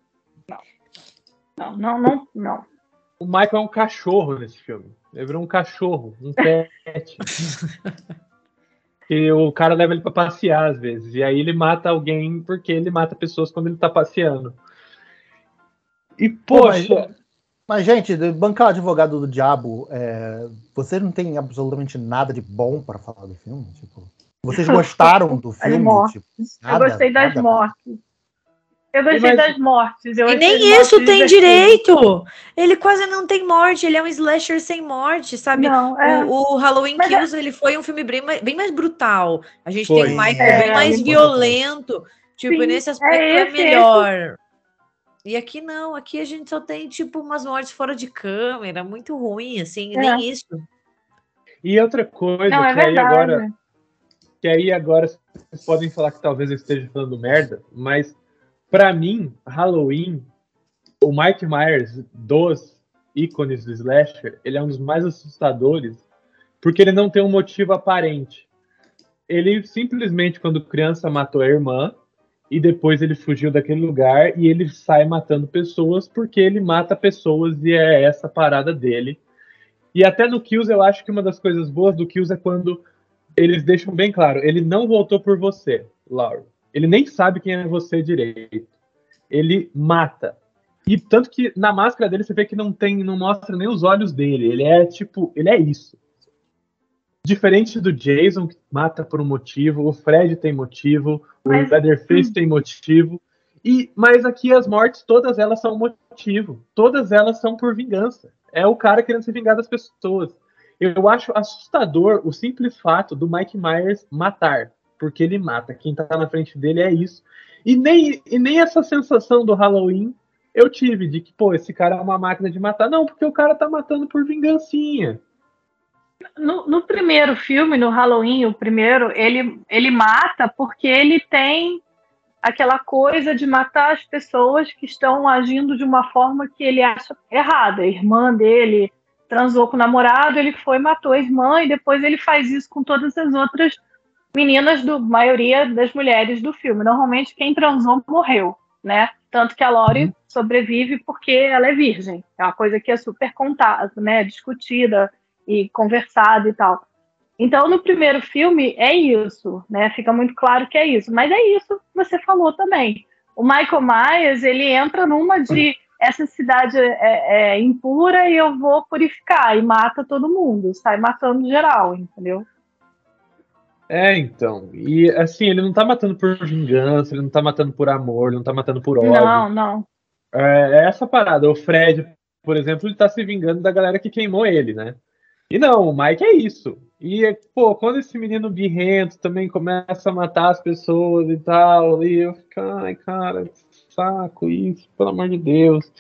não, não, não, não. O Michael é um cachorro nesse filme. Ele virou um cachorro, um pet. e o cara leva ele para passear às vezes. E aí ele mata alguém porque ele mata pessoas quando ele tá passeando. E, poxa. Mas, gente, bancar advogado do diabo, é, vocês não tem absolutamente nada de bom para falar do filme? Tipo, vocês gostaram do filme? Tipo, nada, eu gostei das nada. mortes. Eu gostei das mortes. e nem isso tem direito. Ele quase não tem morte. Ele é um slasher sem morte, sabe? Não, é... o, o, Halloween Mas é Kills é... ele foi um filme bem mais, bem mais brutal. A gente foi. tem um Michael é, bem mais violento. Tipo, Sim, nesse aspecto é, é melhor. E aqui não. Aqui a gente só tem, tipo, umas mortes fora de câmera. Muito ruim, assim. Nem é. isso. E outra coisa não, que aí agora... Que aí agora vocês podem falar que talvez eu esteja falando merda, mas para mim, Halloween, o Mike Myers dos ícones do slasher, ele é um dos mais assustadores, porque ele não tem um motivo aparente. Ele simplesmente, quando criança, matou a irmã, e depois ele fugiu daquele lugar e ele sai matando pessoas porque ele mata pessoas e é essa parada dele. E até no Kills eu acho que uma das coisas boas do Kills é quando eles deixam bem claro, ele não voltou por você, Laura. Ele nem sabe quem é você direito. Ele mata. E tanto que na máscara dele você vê que não tem, não mostra nem os olhos dele. Ele é tipo, ele é isso. Diferente do Jason que mata por um motivo, o Fred tem motivo, mas... o Leatherface hum. tem motivo. E mas aqui as mortes todas elas são motivo. Todas elas são por vingança. É o cara querendo se vingar das pessoas. Eu acho assustador o simples fato do Mike Myers matar porque ele mata. Quem tá na frente dele é isso. E nem, e nem essa sensação do Halloween eu tive de que, pô, esse cara é uma máquina de matar. Não, porque o cara tá matando por vingancinha. No, no primeiro filme, no Halloween, o primeiro, ele, ele mata porque ele tem aquela coisa de matar as pessoas que estão agindo de uma forma que ele acha errada. A irmã dele transou com o namorado, ele foi matou a irmã e depois ele faz isso com todas as outras meninas do maioria das mulheres do filme. Normalmente quem transou morreu, né? Tanto que a Lori uhum. sobrevive porque ela é virgem. É uma coisa que é super contada, né? Discutida e conversada e tal. Então, no primeiro filme é isso, né? Fica muito claro que é isso. Mas é isso que você falou também. O Michael Myers ele entra numa de essa cidade é, é impura e eu vou purificar e mata todo mundo, sai matando geral, entendeu? É, então. E assim, ele não tá matando por vingança, ele não tá matando por amor, ele não tá matando por ódio. Não, não. É, é essa parada. O Fred, por exemplo, ele tá se vingando da galera que queimou ele, né? E não, o Mike é isso. E, pô, quando esse menino birrento também começa a matar as pessoas e tal, e eu fico, ai, cara, saco isso, pelo amor de Deus.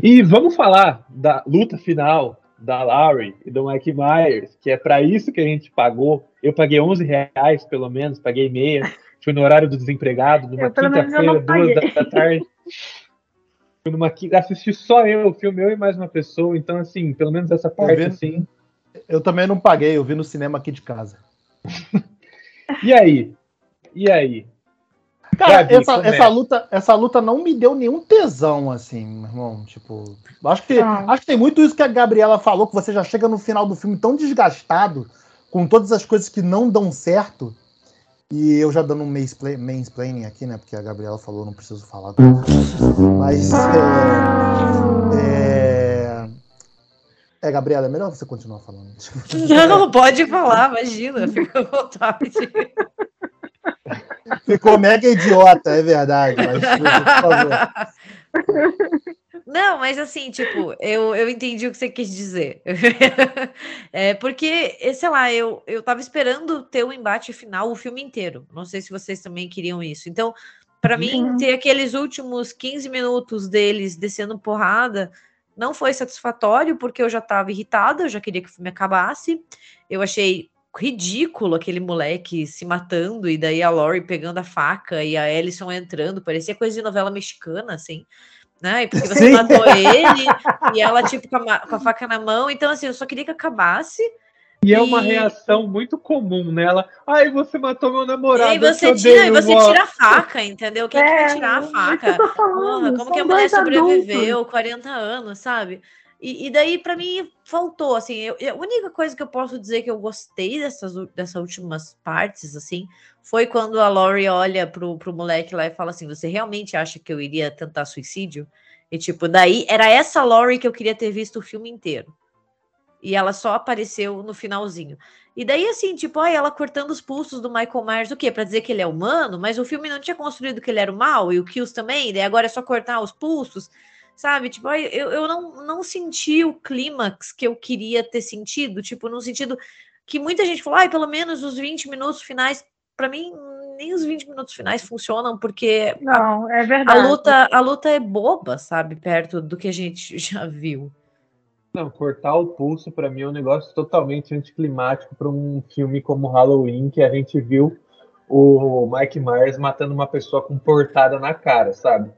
E vamos falar da luta final da Larry e do Mike Myers, que é para isso que a gente pagou. Eu paguei 11 reais, pelo menos, paguei meia. Fui no horário do desempregado, numa quinta-feira, duas da tarde. Fui numa quinta, assisti só eu, o filme, eu e mais uma pessoa. Então, assim, pelo menos essa parte, eu assim. Eu também não paguei, eu vi no cinema aqui de casa. e aí? E aí? Cara, essa, essa, luta, essa luta não me deu nenhum tesão, assim, meu irmão. Tipo, acho que, ah. acho que tem muito isso que a Gabriela falou, que você já chega no final do filme tão desgastado, com todas as coisas que não dão certo. E eu já dando um mansplaining aqui, né? Porque a Gabriela falou, não preciso falar. Mas. É, é, Gabriela, é melhor você continuar falando. Não, pode falar, imagina, fica à vontade. Ficou mega idiota, é verdade. Mas, por favor. Não, mas assim, tipo, eu, eu entendi o que você quis dizer. é porque, sei lá, eu, eu tava esperando ter o embate final o filme inteiro. Não sei se vocês também queriam isso. Então, para mim, ter aqueles últimos 15 minutos deles descendo porrada não foi satisfatório, porque eu já tava irritada, eu já queria que o filme acabasse. Eu achei ridículo aquele moleque se matando e daí a Lori pegando a faca e a Ellison entrando, parecia coisa de novela mexicana, assim né? E porque você Sim. matou ele, e ela, tipo, com a, com a, faca na mão. Então, assim, eu só queria que acabasse. E, e... é uma reação muito comum nela. Ai, você matou meu namorado. E você, tira, e você tira a faca, entendeu? Quem é, que vai é, tirar a faca? Porra, como que a mulher sobreviveu adultos. 40 anos, sabe? E, e daí, para mim, faltou, assim, eu, a única coisa que eu posso dizer que eu gostei dessas, dessas últimas partes, assim, foi quando a Laurie olha pro, pro moleque lá e fala assim, você realmente acha que eu iria tentar suicídio? E, tipo, daí, era essa Laurie que eu queria ter visto o filme inteiro. E ela só apareceu no finalzinho. E daí, assim, tipo, ai, ela cortando os pulsos do Michael Myers, o quê? Pra dizer que ele é humano, mas o filme não tinha construído que ele era o mal, e o Kills também, daí agora é só cortar os pulsos sabe? Tipo, eu, eu não, não senti o clímax que eu queria ter sentido, tipo, no sentido que muita gente falou, ai, pelo menos os 20 minutos finais, para mim, nem os 20 minutos finais funcionam, porque não, é verdade. A luta, a luta é boba, sabe, perto do que a gente já viu. Não, cortar o pulso para mim é um negócio totalmente anticlimático para um filme como Halloween, que a gente viu o Mike Myers matando uma pessoa com portada na cara, sabe?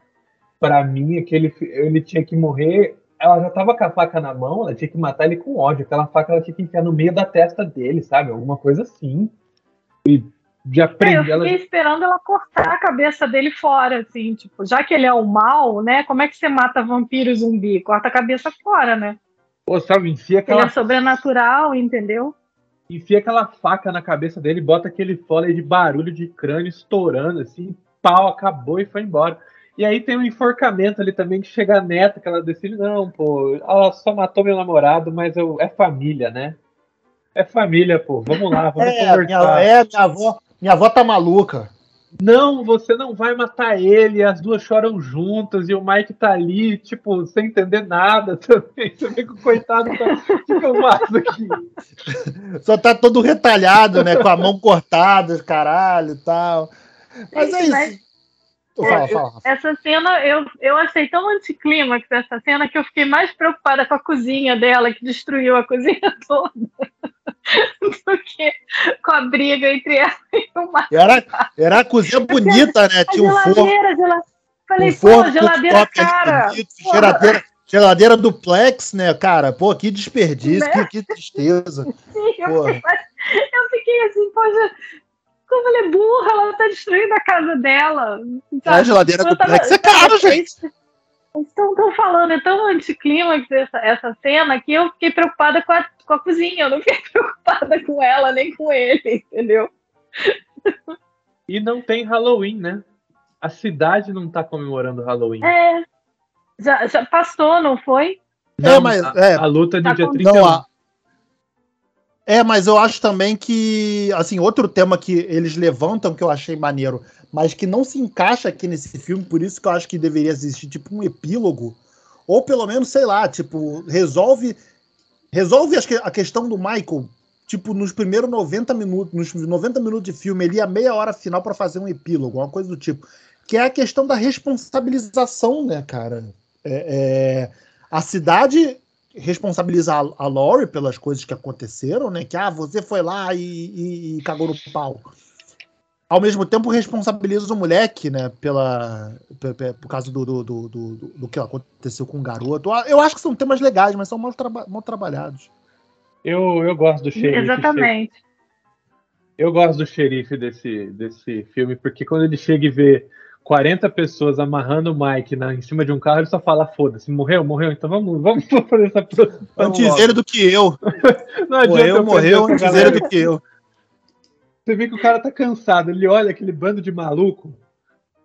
para mim, aquele, ele tinha que morrer. Ela já tava com a faca na mão, ela tinha que matar ele com ódio. Aquela faca ela tinha que enfiar no meio da testa dele, sabe? Alguma coisa assim. E já prende. É, eu fiquei ela... esperando ela cortar a cabeça dele fora, assim, tipo, já que ele é o mal, né? Como é que você mata vampiro e zumbi? Corta a cabeça fora, né? Pô, sabe, enfia aquela. Ele é sobrenatural, entendeu? Enfia aquela faca na cabeça dele, bota aquele fole de barulho de crânio estourando, assim, pau, acabou e foi embora. E aí tem um enforcamento ali também que chega a neta, que ela decide, não, pô, ela só matou meu namorado, mas eu, é família, né? É família, pô, vamos lá, vamos é, conversar. Minha, é, minha avó, minha avó tá maluca. Não, você não vai matar ele, as duas choram juntas e o Mike tá ali, tipo, sem entender nada também. Você vê que o coitado tá, fica mato aqui. Só tá todo retalhado, né? Com a mão cortada, caralho e tal. Mas é isso. Fala, fala, essa cena, eu, eu achei tão anticlímax essa cena que eu fiquei mais preocupada com a cozinha dela, que destruiu a cozinha toda, do que com a briga entre ela e o Marcos. Era, era a cozinha bonita, né? Tinha um forno. Gela... Falei, um pô, geladeira cara. Bonito, geladeira, geladeira duplex, né, cara? Pô, que desperdício, né? que, que, tristeza. Sim, eu, fiquei, eu fiquei assim, poxa, como ela é burra, ela tá destruindo a casa dela. É, a geladeira do Plex é caro, gente. Estão falando, é tão anticlímax essa, essa cena que eu fiquei preocupada com a, com a cozinha, eu não fiquei preocupada com ela nem com ele, entendeu? E não tem Halloween, né? A cidade não tá comemorando Halloween. É. Já, já passou, não foi? Não, é, mas a, é, a luta de tá dia 31. Não, a, é, mas eu acho também que, assim, outro tema que eles levantam que eu achei maneiro, mas que não se encaixa aqui nesse filme, por isso que eu acho que deveria existir tipo um epílogo, ou pelo menos, sei lá, tipo, resolve resolve a questão do Michael, tipo, nos primeiros 90 minutos, nos 90 minutos de filme, ele ia meia hora final para fazer um epílogo, uma coisa do tipo, que é a questão da responsabilização, né, cara? É, é, a cidade responsabilizar a Lori pelas coisas que aconteceram, né? Que ah, você foi lá e, e, e, cagou no pau. Ao mesmo tempo, responsabiliza o moleque, né? Pela, por causa do, do, do, do, do que aconteceu com o garoto. Eu acho que são temas legais, mas são mal, traba mal trabalhados. Eu, eu gosto do xerife. Exatamente. Eu gosto do xerife desse, desse filme, porque quando ele chega e vê 40 pessoas amarrando o Mike na, em cima de um carro, ele só fala, foda-se, morreu, morreu, então vamos, vamos fazer essa produção. Antes ele do que eu. Não morreu, morreu, antes ele do que eu. Você vê que o cara tá cansado, ele olha aquele bando de maluco,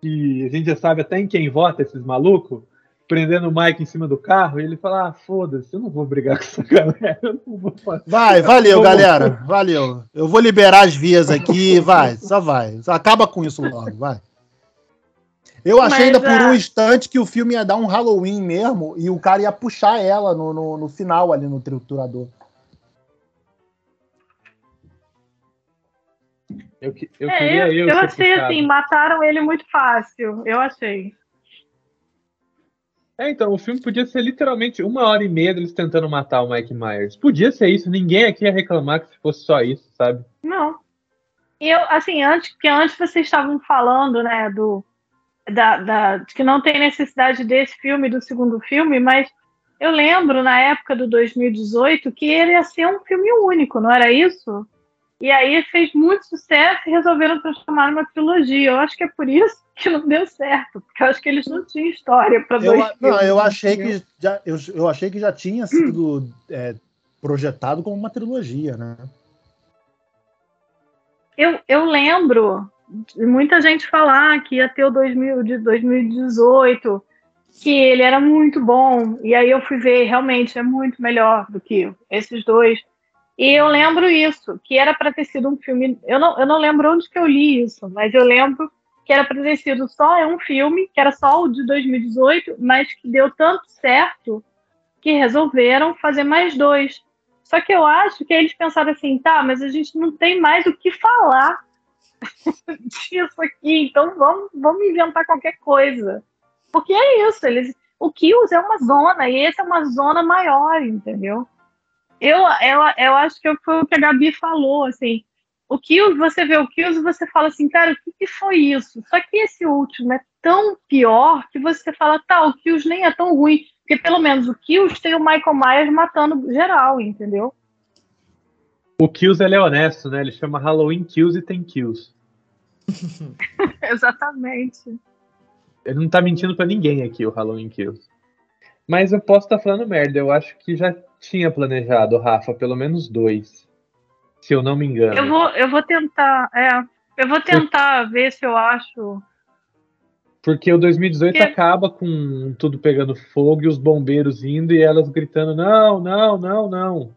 que a gente já sabe até em quem vota esses malucos, prendendo o Mike em cima do carro, e ele fala, ah, foda-se, eu não vou brigar com essa galera, eu não vou fazer. Vai, valeu, galera, valeu. Eu vou liberar as vias aqui, vai, só vai. Só acaba com isso logo, vai. Eu achei Mas, ainda por ah, um instante que o filme ia dar um Halloween mesmo e o cara ia puxar ela no, no, no final ali no triturador. Eu, eu é, queria eu, eu, eu achei puxado. assim, mataram ele muito fácil. Eu achei. É, então, o filme podia ser literalmente uma hora e meia deles tentando matar o Mike Myers. Podia ser isso, ninguém aqui ia reclamar que fosse só isso, sabe? Não. E eu, assim, antes, que antes vocês estavam falando, né, do. Da, da, de que não tem necessidade desse filme, do segundo filme, mas eu lembro na época do 2018 que ele ia ser um filme único, não era isso? E aí fez muito sucesso e resolveram transformar numa trilogia. Eu acho que é por isso que não deu certo, porque eu acho que eles não tinham história para Eu, dois a- não, eu achei que já, eu, eu achei que já tinha sido é, projetado como uma trilogia, né? Eu, eu lembro de muita gente falar que ia ter o 2000, de 2018, que ele era muito bom. E aí eu fui ver, realmente é muito melhor do que esses dois. E eu lembro isso, que era para ter sido um filme. Eu não, eu não lembro onde que eu li isso, mas eu lembro que era para ter sido só um filme, que era só o de 2018, mas que deu tanto certo que resolveram fazer mais dois. Só que eu acho que eles pensaram assim, tá, mas a gente não tem mais o que falar disso aqui, então vamos, vamos inventar qualquer coisa. Porque é isso, eles, o Kills é uma zona, e esse é uma zona maior, entendeu? Eu, eu, eu acho que foi o que a Gabi falou, assim, o Kills, você vê o Kills e você fala assim, cara, o que, que foi isso? Só que esse último é tão pior que você fala, tá, o Kills nem é tão ruim, porque pelo menos o Kills tem o Michael Myers matando geral, entendeu? O Kills ele é honesto, né? Ele chama Halloween Kills e tem Kills. Exatamente. Ele não tá mentindo pra ninguém aqui, o Halloween Kills. Mas eu posso estar falando merda. Eu acho que já tinha planejado, Rafa, pelo menos dois. Se eu não me engano. Eu vou, eu vou tentar, é, eu vou tentar ver se eu acho. Porque o 2018 Que- acaba com tudo pegando fogo e os bombeiros indo e elas gritando: não, não, não, não.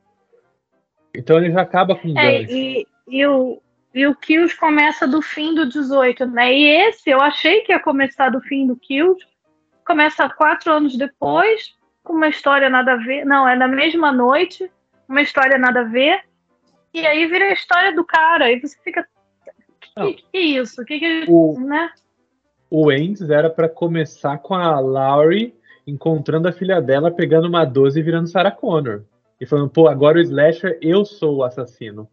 Então ele já acaba com um É, gancho. e, e o e o Kills começa do fim do 18, né? E esse eu achei que ia começar do fim do Kills. Começa quatro anos depois, com uma história nada a ver. Não, é na mesma noite, uma história nada a ver. E aí vira a história do cara. E você fica. Que, que é isso? Que que, O, né? o Endes era pra começar com a Laurie encontrando a filha dela, pegando uma 12 e virando Sarah Connor. E falando, pô, agora o Slasher, eu sou o assassino.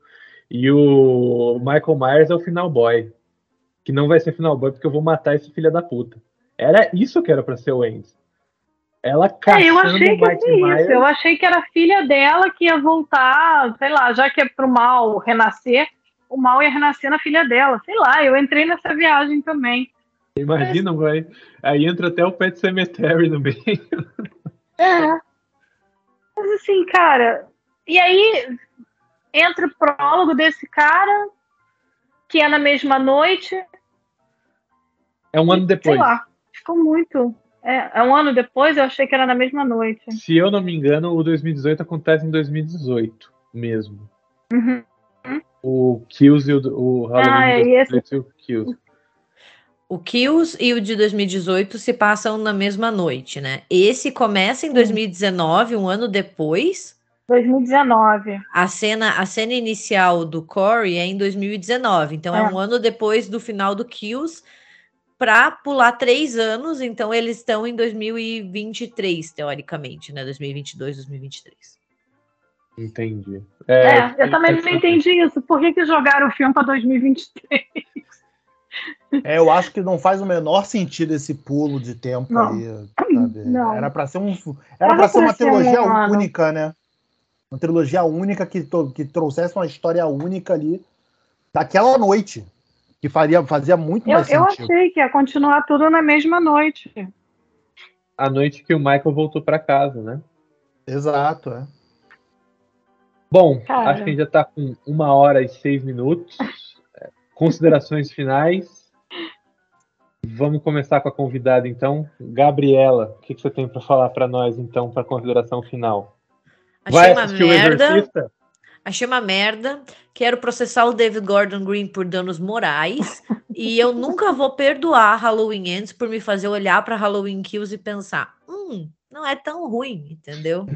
E o Michael Myers é o final boy. Que não vai ser final boy porque eu vou matar esse filho da puta. Era isso que era pra ser o Endes. Ela É, caçando eu achei que ser Myers. isso. Eu achei que era a filha dela que ia voltar, sei lá, já que é pro mal renascer, o mal ia renascer na filha dela. Sei lá, eu entrei nessa viagem também. Imagina, vai. Aí entra até o Pet Cemetery no meio. É. Mas assim, cara, e aí entra o prólogo desse cara, que é na mesma noite, É um ano sei depois. lá, ficou muito. É, é um ano depois, eu achei que era na mesma noite. Se eu não me engano, o 2018 acontece em 2018 mesmo. Uhum. O Kills e o, o Halloween Ah, é, de e esse- 2018 e o Kills. O Kills e o de 2018 se passam na mesma noite, né? Esse começa em 2019, um ano depois. 2019. A cena, a cena inicial do Corey é em 2019, então é, É. um ano depois do final do Kills, para pular três anos, então eles estão em 2023, teoricamente, né? 2022, 2023. Entendi. É, eu também faz não entendi isso. Por que, que jogaram o filme para 2023? É, eu acho que não faz o menor sentido esse pulo de tempo Não. aí, sabe? Não. Era pra ser um, era Era para ser uma ser trilogia um ano. única, né? Uma trilogia única que, to- que trouxesse uma história única ali daquela noite, que faria fazia muito Eu, mais eu sentido. achei que ia continuar tudo na mesma noite. A noite que o Michael voltou pra casa, né? Exato, é. Bom, Cara. acho que a gente já tá com uma hora e seis minutos. É, Considerações finais. Vamos começar com a convidada, então. Gabriela, o que, que você tem para falar para nós, então, para consideração final? Achei Vai uma assistir o merda. Exorcista? Achei uma merda. Quero processar o David Gordon Green por danos morais. e eu nunca vou perdoar Halloween Ends por me fazer olhar para Halloween Kills e pensar: hum, não é tão ruim, entendeu?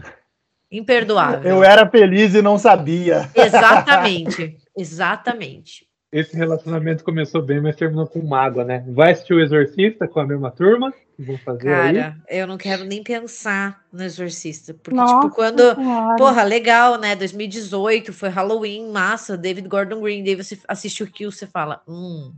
Imperdoável. Eu era feliz e não sabia. Exatamente. Exatamente. Esse relacionamento começou bem, mas terminou com mágoa, né? Vai assistir o Exorcista com a mesma turma? Vou fazer Cara, aí. eu não quero nem pensar no Exorcista. Porque, Nossa tipo, quando. Senhora. Porra, legal, né? 2018 foi Halloween, massa, David Gordon Green. Daí você assiste o Kill, você fala, hum.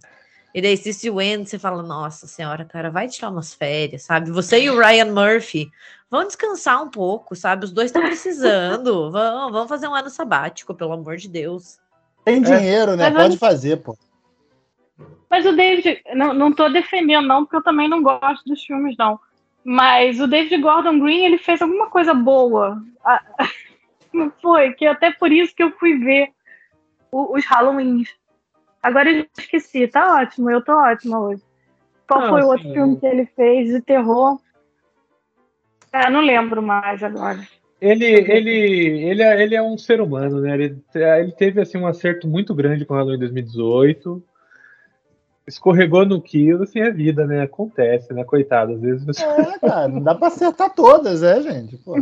E daí assiste o End, você fala, nossa senhora, cara, vai tirar umas férias, sabe? Você e o Ryan Murphy vão descansar um pouco, sabe? Os dois estão precisando. Vão, vão fazer um ano sabático, pelo amor de Deus. Tem dinheiro, né? Mas Pode fazer, pô. Mas o David, não, não tô defendendo, não, porque eu também não gosto dos filmes, não. Mas o David Gordon Green, ele fez alguma coisa boa. Ah, Não foi? Que até por isso que eu fui ver o- os Halloweens. Agora eu esqueci, tá ótimo, eu tô ótima hoje. Qual Não, foi o assim, outro filme que ele fez de terror? É, não lembro mais agora. Ele, ele, ele, é, ele é um ser humano, né? Ele, ele teve assim, um acerto muito grande com o Halloween 2018. Escorregou no quilo, assim é vida, né? Acontece, né? Coitado, às vezes você É, cara, não dá pra acertar todas, é, gente? Pô.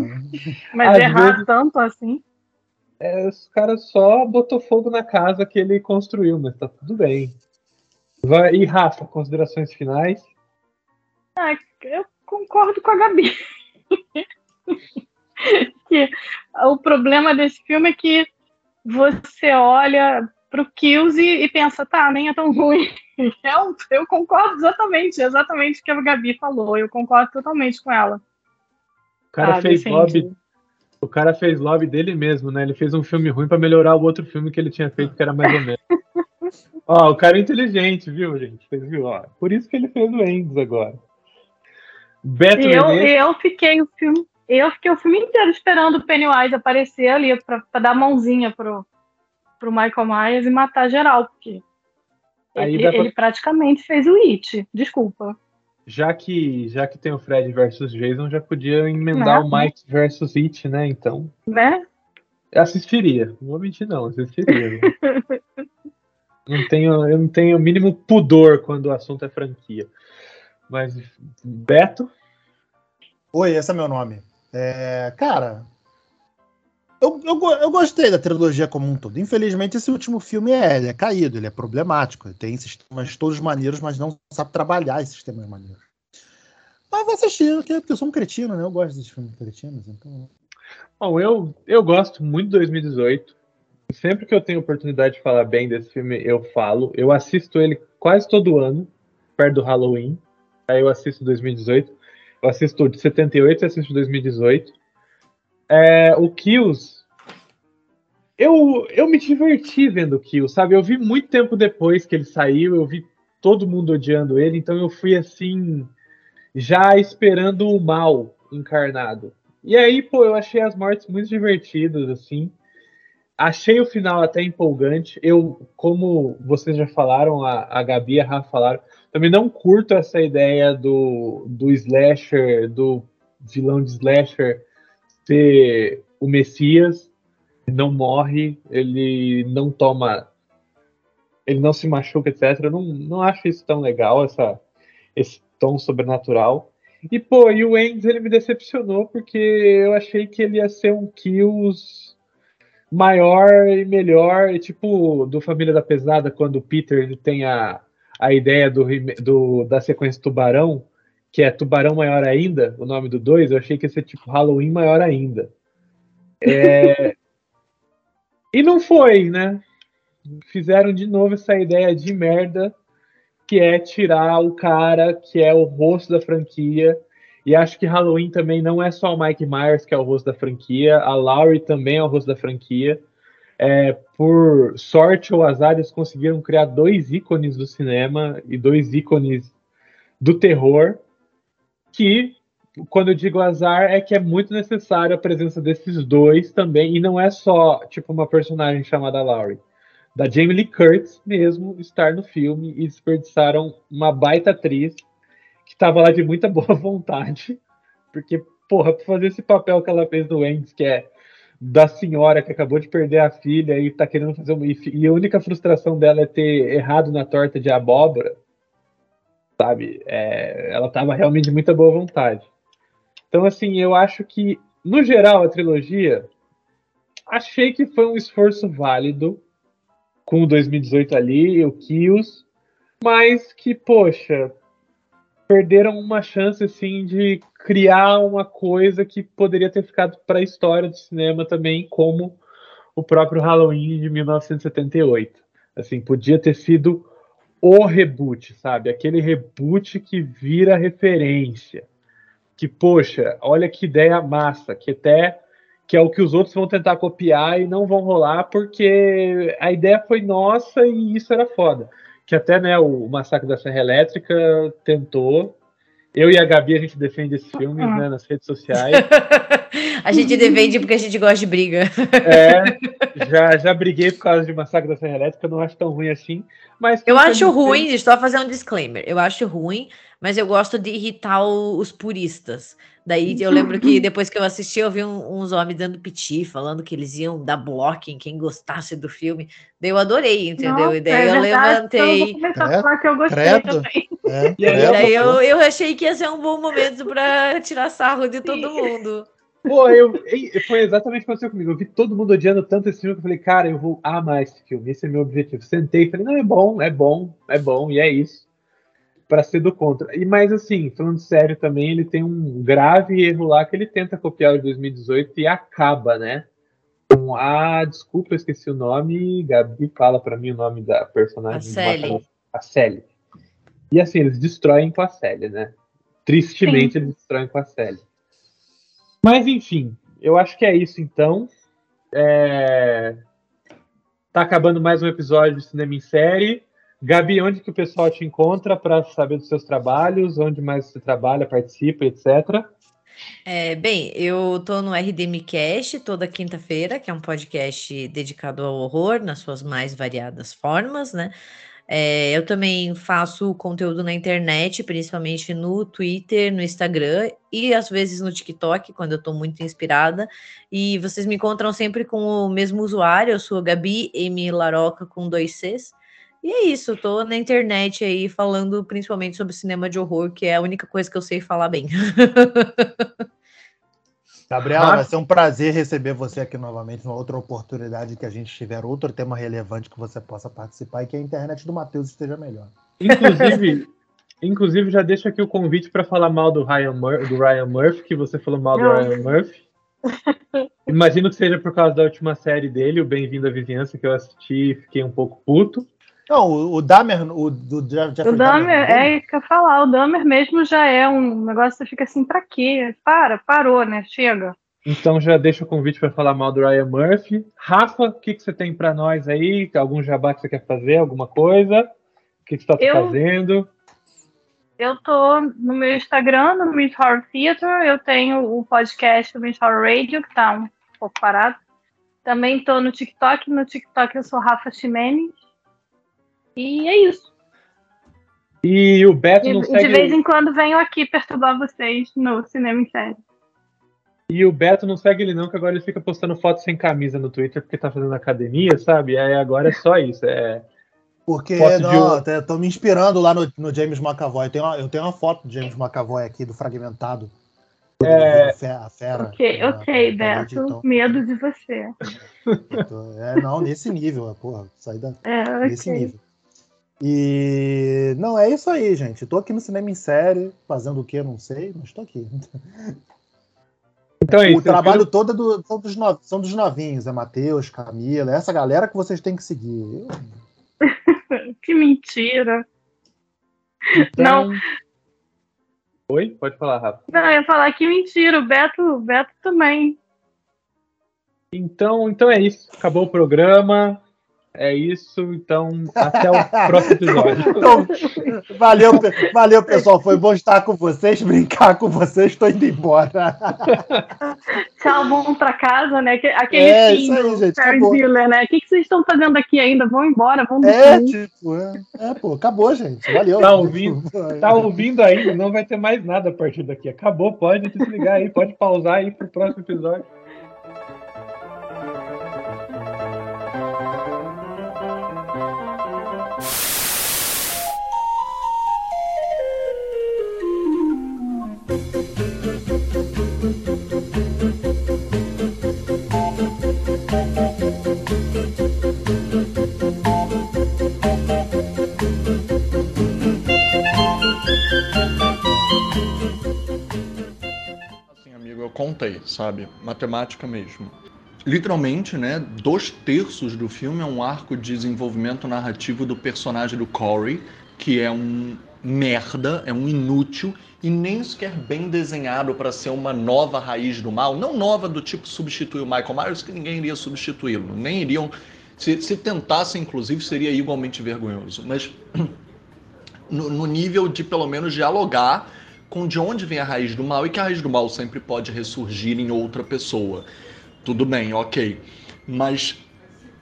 Mas Às errar vezes- tanto assim. É, os caras só botou fogo na casa que ele construiu, mas tá tudo bem. Vai, e Rafa, considerações finais? Eu concordo com a Gabi. que o problema desse filme é que você olha pro Kills e, e pensa, tá, nem é tão ruim. Eu, eu concordo exatamente, exatamente o que a Gabi falou. Eu concordo totalmente com ela. O cara Ah, fez defendi. lobby. O cara fez lobby dele mesmo, né? Ele fez um filme ruim pra melhorar o outro filme que ele tinha feito, que era mais ou menos. Ó, o cara é inteligente, viu, gente? Vocês viram? Ó, por isso que ele fez o Endes agora. Beto E eu, Menezes, eu fiquei o filme, eu fiquei o filme inteiro esperando o Pennywise aparecer ali pra, pra dar a mãozinha pro, pro Michael Myers e matar geral, porque Aí ele, pra- ele praticamente fez o It. Desculpa. já que, já que tem o Fred versus Jason, já podia emendar Né? o Mike versus It, né? Então, Né? eu assistiria. Não vou mentir, não, assistiria. não tenho, eu não tenho o mínimo pudor quando o assunto é franquia. Mas, Beto, Oi, esse é meu nome. É, cara, eu, eu, eu gostei da trilogia como um todo. Infelizmente, esse último filme é, ele é caído, ele é problemático. Ele tem sistemas todos maneiros, mas não sabe trabalhar esses sistemas maneiros. Mas vou assistir, porque eu sou um cretino, né? Eu gosto desses filmes cretinos, então. Bom, eu, eu gosto muito de 2018. Sempre que eu tenho oportunidade de falar bem desse filme, eu falo. Eu assisto ele quase todo ano, perto do Halloween. Aí eu assisto 2018. Assisto de 78 e assisto 2018. É, o Kills. Eu, eu me diverti vendo o Kills, sabe? Eu vi muito tempo depois que ele saiu, eu vi todo mundo odiando ele, então eu fui assim, já esperando o mal encarnado. E aí, pô, eu achei as mortes muito divertidas, assim. Achei o final até empolgante. Eu, como vocês já falaram, a, a Gabi e a Rafa falaram, também não curto essa ideia do, do slasher, do vilão de slasher ser o Messias, não morre, ele não toma. Ele não se machuca, etc. Eu não, não acho isso tão legal, essa, esse tom sobrenatural. E, pô, e o Endes, ele me decepcionou porque eu achei que ele ia ser um Kills maior e melhor, tipo do Família da Pesada, quando o Peter ele tem a, a ideia do, do- da sequência Tubarão, que é Tubarão Maior Ainda, o nome do 2, eu achei que ia ser tipo Halloween Maior Ainda. É, E não foi, né? Fizeram de novo essa ideia de merda que é tirar o cara que é o rosto da franquia. E acho que Halloween também não é só o Mike Myers que é o rosto da franquia, a Laurie também é o rosto da franquia. É, por sorte ou azar, eles conseguiram criar dois ícones do cinema e dois ícones do terror. Que, quando eu digo azar, é que é muito necessário a presença desses dois também. E não é só tipo uma personagem chamada Laurie da Jamie Lee Curtis mesmo estar no filme e desperdiçaram uma baita atriz que estava lá de muita boa vontade, porque, porra, pra fazer esse papel que ela fez no Endes, que é da senhora que acabou de perder a filha e tá querendo fazer uma. E a única frustração dela é ter errado na torta de abóbora. Sabe? É, ela tava realmente de muita boa vontade. Então, assim, eu acho que, no geral, a trilogia. Achei que foi um esforço válido com o 2018 ali, o Kios, mas que, poxa, perderam uma chance assim de criar uma coisa que poderia ter ficado para a história do cinema também, como o próprio Halloween de 1978. Assim, podia ter sido o reboot, sabe? Aquele reboot que vira referência. Que, poxa, olha que ideia massa, que até que é o que os outros vão tentar copiar e não vão rolar porque a ideia foi nossa e isso era foda que até né, o Massacre da Serra Elétrica tentou. Eu e a Gabi, a gente defende esses filmes né, nas redes sociais. a gente defende porque a gente gosta de briga. É, já, já briguei por causa de Massacre da Serra Elétrica, não acho tão ruim assim. Mas eu acho ruim, deixa eu fazer um disclaimer. Eu acho ruim, mas eu gosto de irritar o, os puristas. Daí eu lembro que depois que eu assisti, eu vi um, uns homens dando piti, falando que eles iam dar bloco em quem gostasse do filme. Daí eu adorei, entendeu? Nossa, e daí é eu verdade, levantei. Então eu vou começar a falar que eu gostei Credo. também. É, e aí, daí eu, eu achei que ia ser um bom momento para tirar sarro de todo mundo. Pô, eu, foi exatamente o que aconteceu comigo. Eu vi todo mundo odiando tanto esse filme que eu falei, cara, eu vou amar esse filme. Esse é meu objetivo. Sentei e falei, não, é bom, é bom, é bom, e é isso para ser do contra. E mais assim, falando sério também, ele tem um grave erro lá que ele tenta copiar o de 2018 e acaba, né? Com a desculpa, eu esqueci o nome. Gabi fala para mim o nome da personagem. A Sally. A Sally. E assim, eles destroem com a Sally, né? Tristemente, Sim. eles destroem com a Sally. Mas enfim, eu acho que é isso então. É... Tá acabando mais um episódio de Cinema em Série. Gabi, onde que o pessoal te encontra para saber dos seus trabalhos, onde mais você trabalha, participa, etc. É, bem, eu estou no RDMcast toda quinta-feira, que é um podcast dedicado ao horror nas suas mais variadas formas, né? É, eu também faço conteúdo na internet, principalmente no Twitter, no Instagram e às vezes no TikTok, quando eu estou muito inspirada. E vocês me encontram sempre com o mesmo usuário, eu sou Gabi M. Laroca com dois Cs. E é isso, eu tô na internet aí falando principalmente sobre cinema de horror, que é a única coisa que eu sei falar bem. Gabriela, Mas... vai ser um prazer receber você aqui novamente, numa outra oportunidade que a gente tiver outro tema relevante que você possa participar e que a internet do Matheus esteja melhor. Inclusive, inclusive já deixo aqui o convite para falar mal do Ryan, Mur do Ryan Murphy, que você falou mal do Ryan Murphy. Imagino que seja por causa da última série dele, o Bem-vindo à Vizinhança, que eu assisti e fiquei um pouco puto. Não, o, o Dahmer, o do Jeffrey O Dahmer, é isso que eu ia falar. O Dahmer mesmo já é um negócio que você fica assim, pra quê? Para, parou, né? Chega. Então já deixa o convite para falar mal do Ryan Murphy. Rafa, o que, que você tem para nós aí? Algum jabá que você quer fazer? Alguma coisa? O que, que você está eu... fazendo? Eu tô no meu Instagram, no Miss Horror Theater. Eu tenho o podcast do Miss Horror Radio, que tá um pouco parado. Também tô no TikTok. No TikTok eu sou Rafa Ximenes. E é isso. E o Beto não segue... De vez em quando venho aqui perturbar vocês no Cinema em Série. E o Beto não segue ele não, que agora ele fica postando fotos sem camisa no Twitter porque tá fazendo academia, sabe? Aí agora é só isso, é... Porque, não, de... tô me inspirando lá no, no James McAvoy. Eu tenho, uma, eu tenho uma foto do James McAvoy aqui, do Fragmentado. É... A fera. Ok, ok, Beto. Então. Medo de você. É, não, nesse nível, porra. Sair da... É, nesse nível. E não, é isso aí, gente. Tô aqui no cinema em série, fazendo o que, não sei, mas tô aqui. Então é isso. O trabalho viu? todo é do, são, dos no, são dos novinhos, é Matheus, Camila, é essa galera que vocês têm que seguir. que mentira. Então... Não. Oi? Pode falar, Rafa. Não, eu ia falar que mentira, o Beto, o Beto também. Então, então é isso. Acabou o programa. É isso, então até o próximo episódio. Então, valeu, valeu, pessoal. Foi bom estar com vocês, brincar com vocês. Estou indo embora. Tchau, vamos para casa, né? Aquele é, fim aí, gente, né? O que, que vocês estão fazendo aqui ainda? Vão embora, vão É, tipo, é, é, pô, acabou, gente. Valeu. Tá ouvindo, tá ouvindo ainda? Não vai ter mais nada a partir daqui. Acabou, pode desligar aí, pode pausar aí pro próximo episódio. Contei, sabe? Matemática mesmo. Literalmente, né? Dois terços do filme é um arco de desenvolvimento narrativo do personagem do Corey, que é um merda, é um inútil e nem sequer bem desenhado para ser uma nova raiz do mal. Não nova do tipo substituir o Michael Myers, que ninguém iria substituí-lo. Nem iriam. Se, se tentasse, inclusive, seria igualmente vergonhoso. Mas no, no nível de pelo menos dialogar com de onde vem a raiz do mal e que a raiz do mal sempre pode ressurgir em outra pessoa. Tudo bem, ok. Mas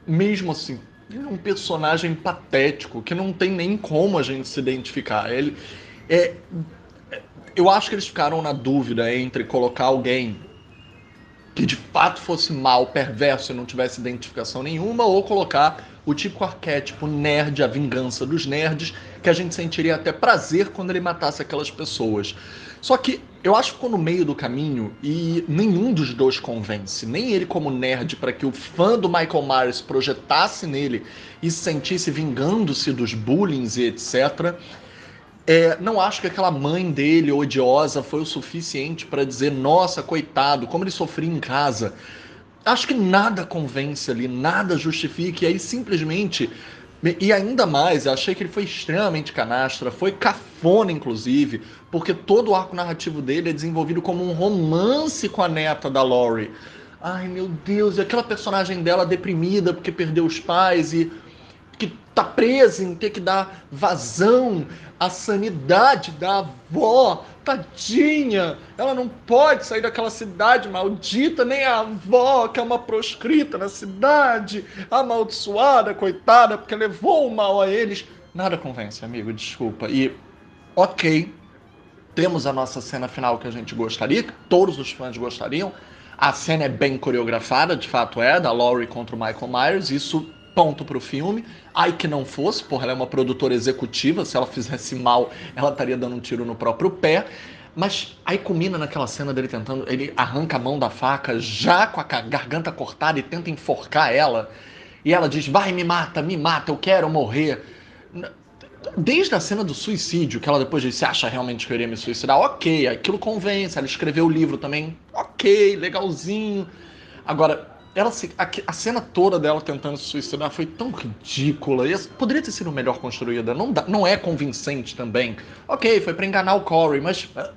mesmo assim, ele é um personagem patético que não tem nem como a gente se identificar. Ele é eu acho que eles ficaram na dúvida entre colocar alguém que de fato fosse mal, perverso e não tivesse identificação nenhuma, ou colocar o típico arquétipo nerd, a vingança dos nerds, que a gente sentiria até prazer quando ele matasse aquelas pessoas. Só que eu acho que ficou no meio do caminho e nenhum dos dois convence. Nem ele como nerd, para que o fã do Michael Myers projetasse nele e se sentisse vingando-se dos bullying e etc. É, não acho que aquela mãe dele odiosa foi o suficiente para dizer, nossa, coitado, como ele sofria em casa acho que nada convence ali, nada justifica, e aí simplesmente. E ainda mais, eu achei que ele foi extremamente canastra, foi cafona, inclusive, porque todo o arco narrativo dele é desenvolvido como um romance com a neta da Laurie. Ai meu Deus, e aquela personagem dela deprimida porque perdeu os pais e tá presa em ter que dar vazão à sanidade da avó Tadinha! Ela não pode sair daquela cidade maldita, nem a avó, que é uma proscrita na cidade, amaldiçoada, coitada, porque levou o mal a eles. Nada convence, amigo, desculpa. E, ok, temos a nossa cena final que a gente gostaria, que todos os fãs gostariam. A cena é bem coreografada, de fato é, da Laurie contra o Michael Myers, isso ponto pro filme. Ai que não fosse, porra, ela é uma produtora executiva, se ela fizesse mal, ela estaria dando um tiro no próprio pé. Mas aí culmina naquela cena dele tentando, ele arranca a mão da faca já com a garganta cortada e tenta enforcar ela. E ela diz: "Vai, me mata, me mata, eu quero morrer". Desde a cena do suicídio, que ela depois disse: "Você acha realmente que eu iria me suicidar?". OK, aquilo convence, ela escreveu o livro também. OK, legalzinho. Agora, ela se, a, a, cena toda dela tentando se suicidar foi tão ridícula. E poderia ter sido melhor construída. Não, dá, não é convincente também. Ok, foi para enganar o Corey, mas. É.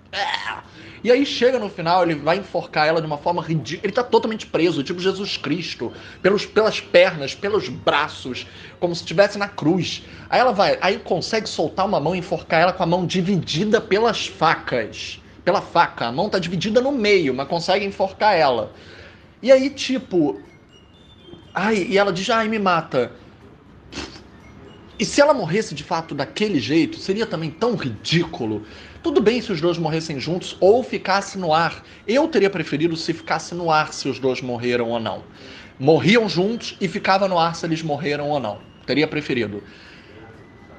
E aí chega no final, ele vai enforcar ela de uma forma ridícula. Ele tá totalmente preso, tipo Jesus Cristo, pelos, pelas pernas, pelos braços, como se estivesse na cruz. Aí ela vai, aí consegue soltar uma mão e enforcar ela com a mão dividida pelas facas. Pela faca. A mão tá dividida no meio, mas consegue enforcar ela. E aí, tipo. Ai, e ela diz, ai, me mata. E se ela morresse de fato daquele jeito, seria também tão ridículo. Tudo bem se os dois morressem juntos ou ficasse no ar. Eu teria preferido se ficasse no ar se os dois morreram ou não. Morriam juntos e ficava no ar se eles morreram ou não. Teria preferido.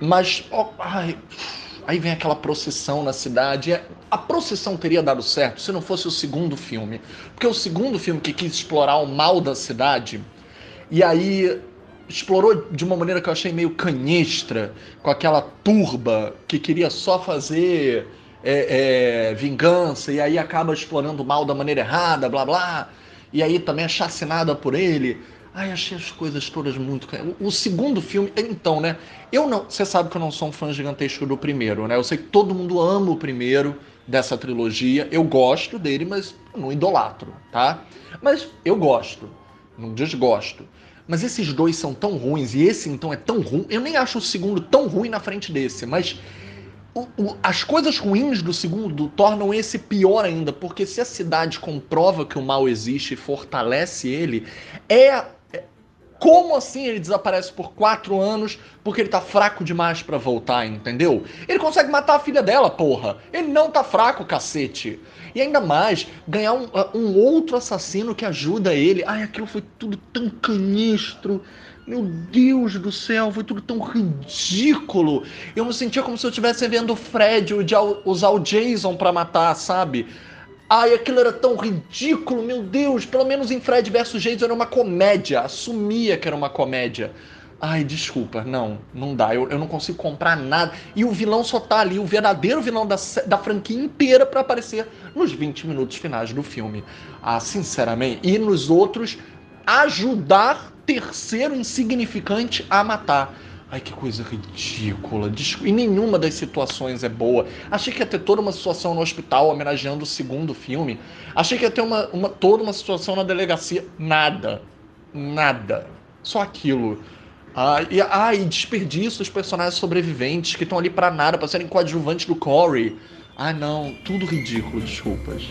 Mas, oh, ai, Aí vem aquela procissão na cidade. A procissão teria dado certo se não fosse o segundo filme. Porque o segundo filme que quis explorar o mal da cidade, e aí explorou de uma maneira que eu achei meio canhestra, com aquela turba que queria só fazer é, é, vingança, e aí acaba explorando o mal da maneira errada, blá blá. E aí também é chacinada por ele. Ai, achei as coisas todas muito. O, o, segundo filme, então, né? Eu não. Você sabe que eu não sou um fã gigantesco do primeiro, né? Eu sei que todo mundo ama o primeiro dessa trilogia. Eu gosto dele, mas não idolatro, tá? Mas eu gosto. Não desgosto. Mas esses dois são tão ruins, e esse então é tão ruim. Eu nem acho o segundo tão ruim na frente desse, mas. O, o, as coisas ruins do segundo tornam esse pior ainda, porque se a cidade comprova que o mal existe e fortalece ele, é como assim ele desaparece por quatro anos porque ele tá fraco demais para voltar, entendeu? Ele consegue matar a filha dela, porra. Ele não tá fraco, cacete. E ainda mais, ganhar um, uh, um outro assassino que ajuda ele. Ai, aquilo foi tudo tão canistro. Meu Deus do céu, foi tudo tão ridículo. Eu me sentia como se eu estivesse vendo o Fred usar o Jason para matar, sabe? Ai, aquilo era tão ridículo, meu Deus. Pelo menos em Fred vs Jason era uma comédia. Assumia que era uma comédia. Ai, desculpa, não, não dá. Eu, eu não consigo comprar nada. E o vilão só tá ali, o verdadeiro vilão da, da franquia inteira, para aparecer nos 20 minutos finais do filme. Ah, sinceramente. E nos outros, ajudar terceiro insignificante a matar. Ai, que coisa ridícula. E nenhuma das situações é boa. Achei que ia ter toda uma situação no hospital homenageando o segundo filme. Achei que ia ter uma, uma, toda uma situação na delegacia. Nada. Nada. Só aquilo. Ah, e, ah, e desperdício dos personagens sobreviventes que estão ali para nada, para serem coadjuvantes do Corey. Ah, não. Tudo ridículo, desculpas.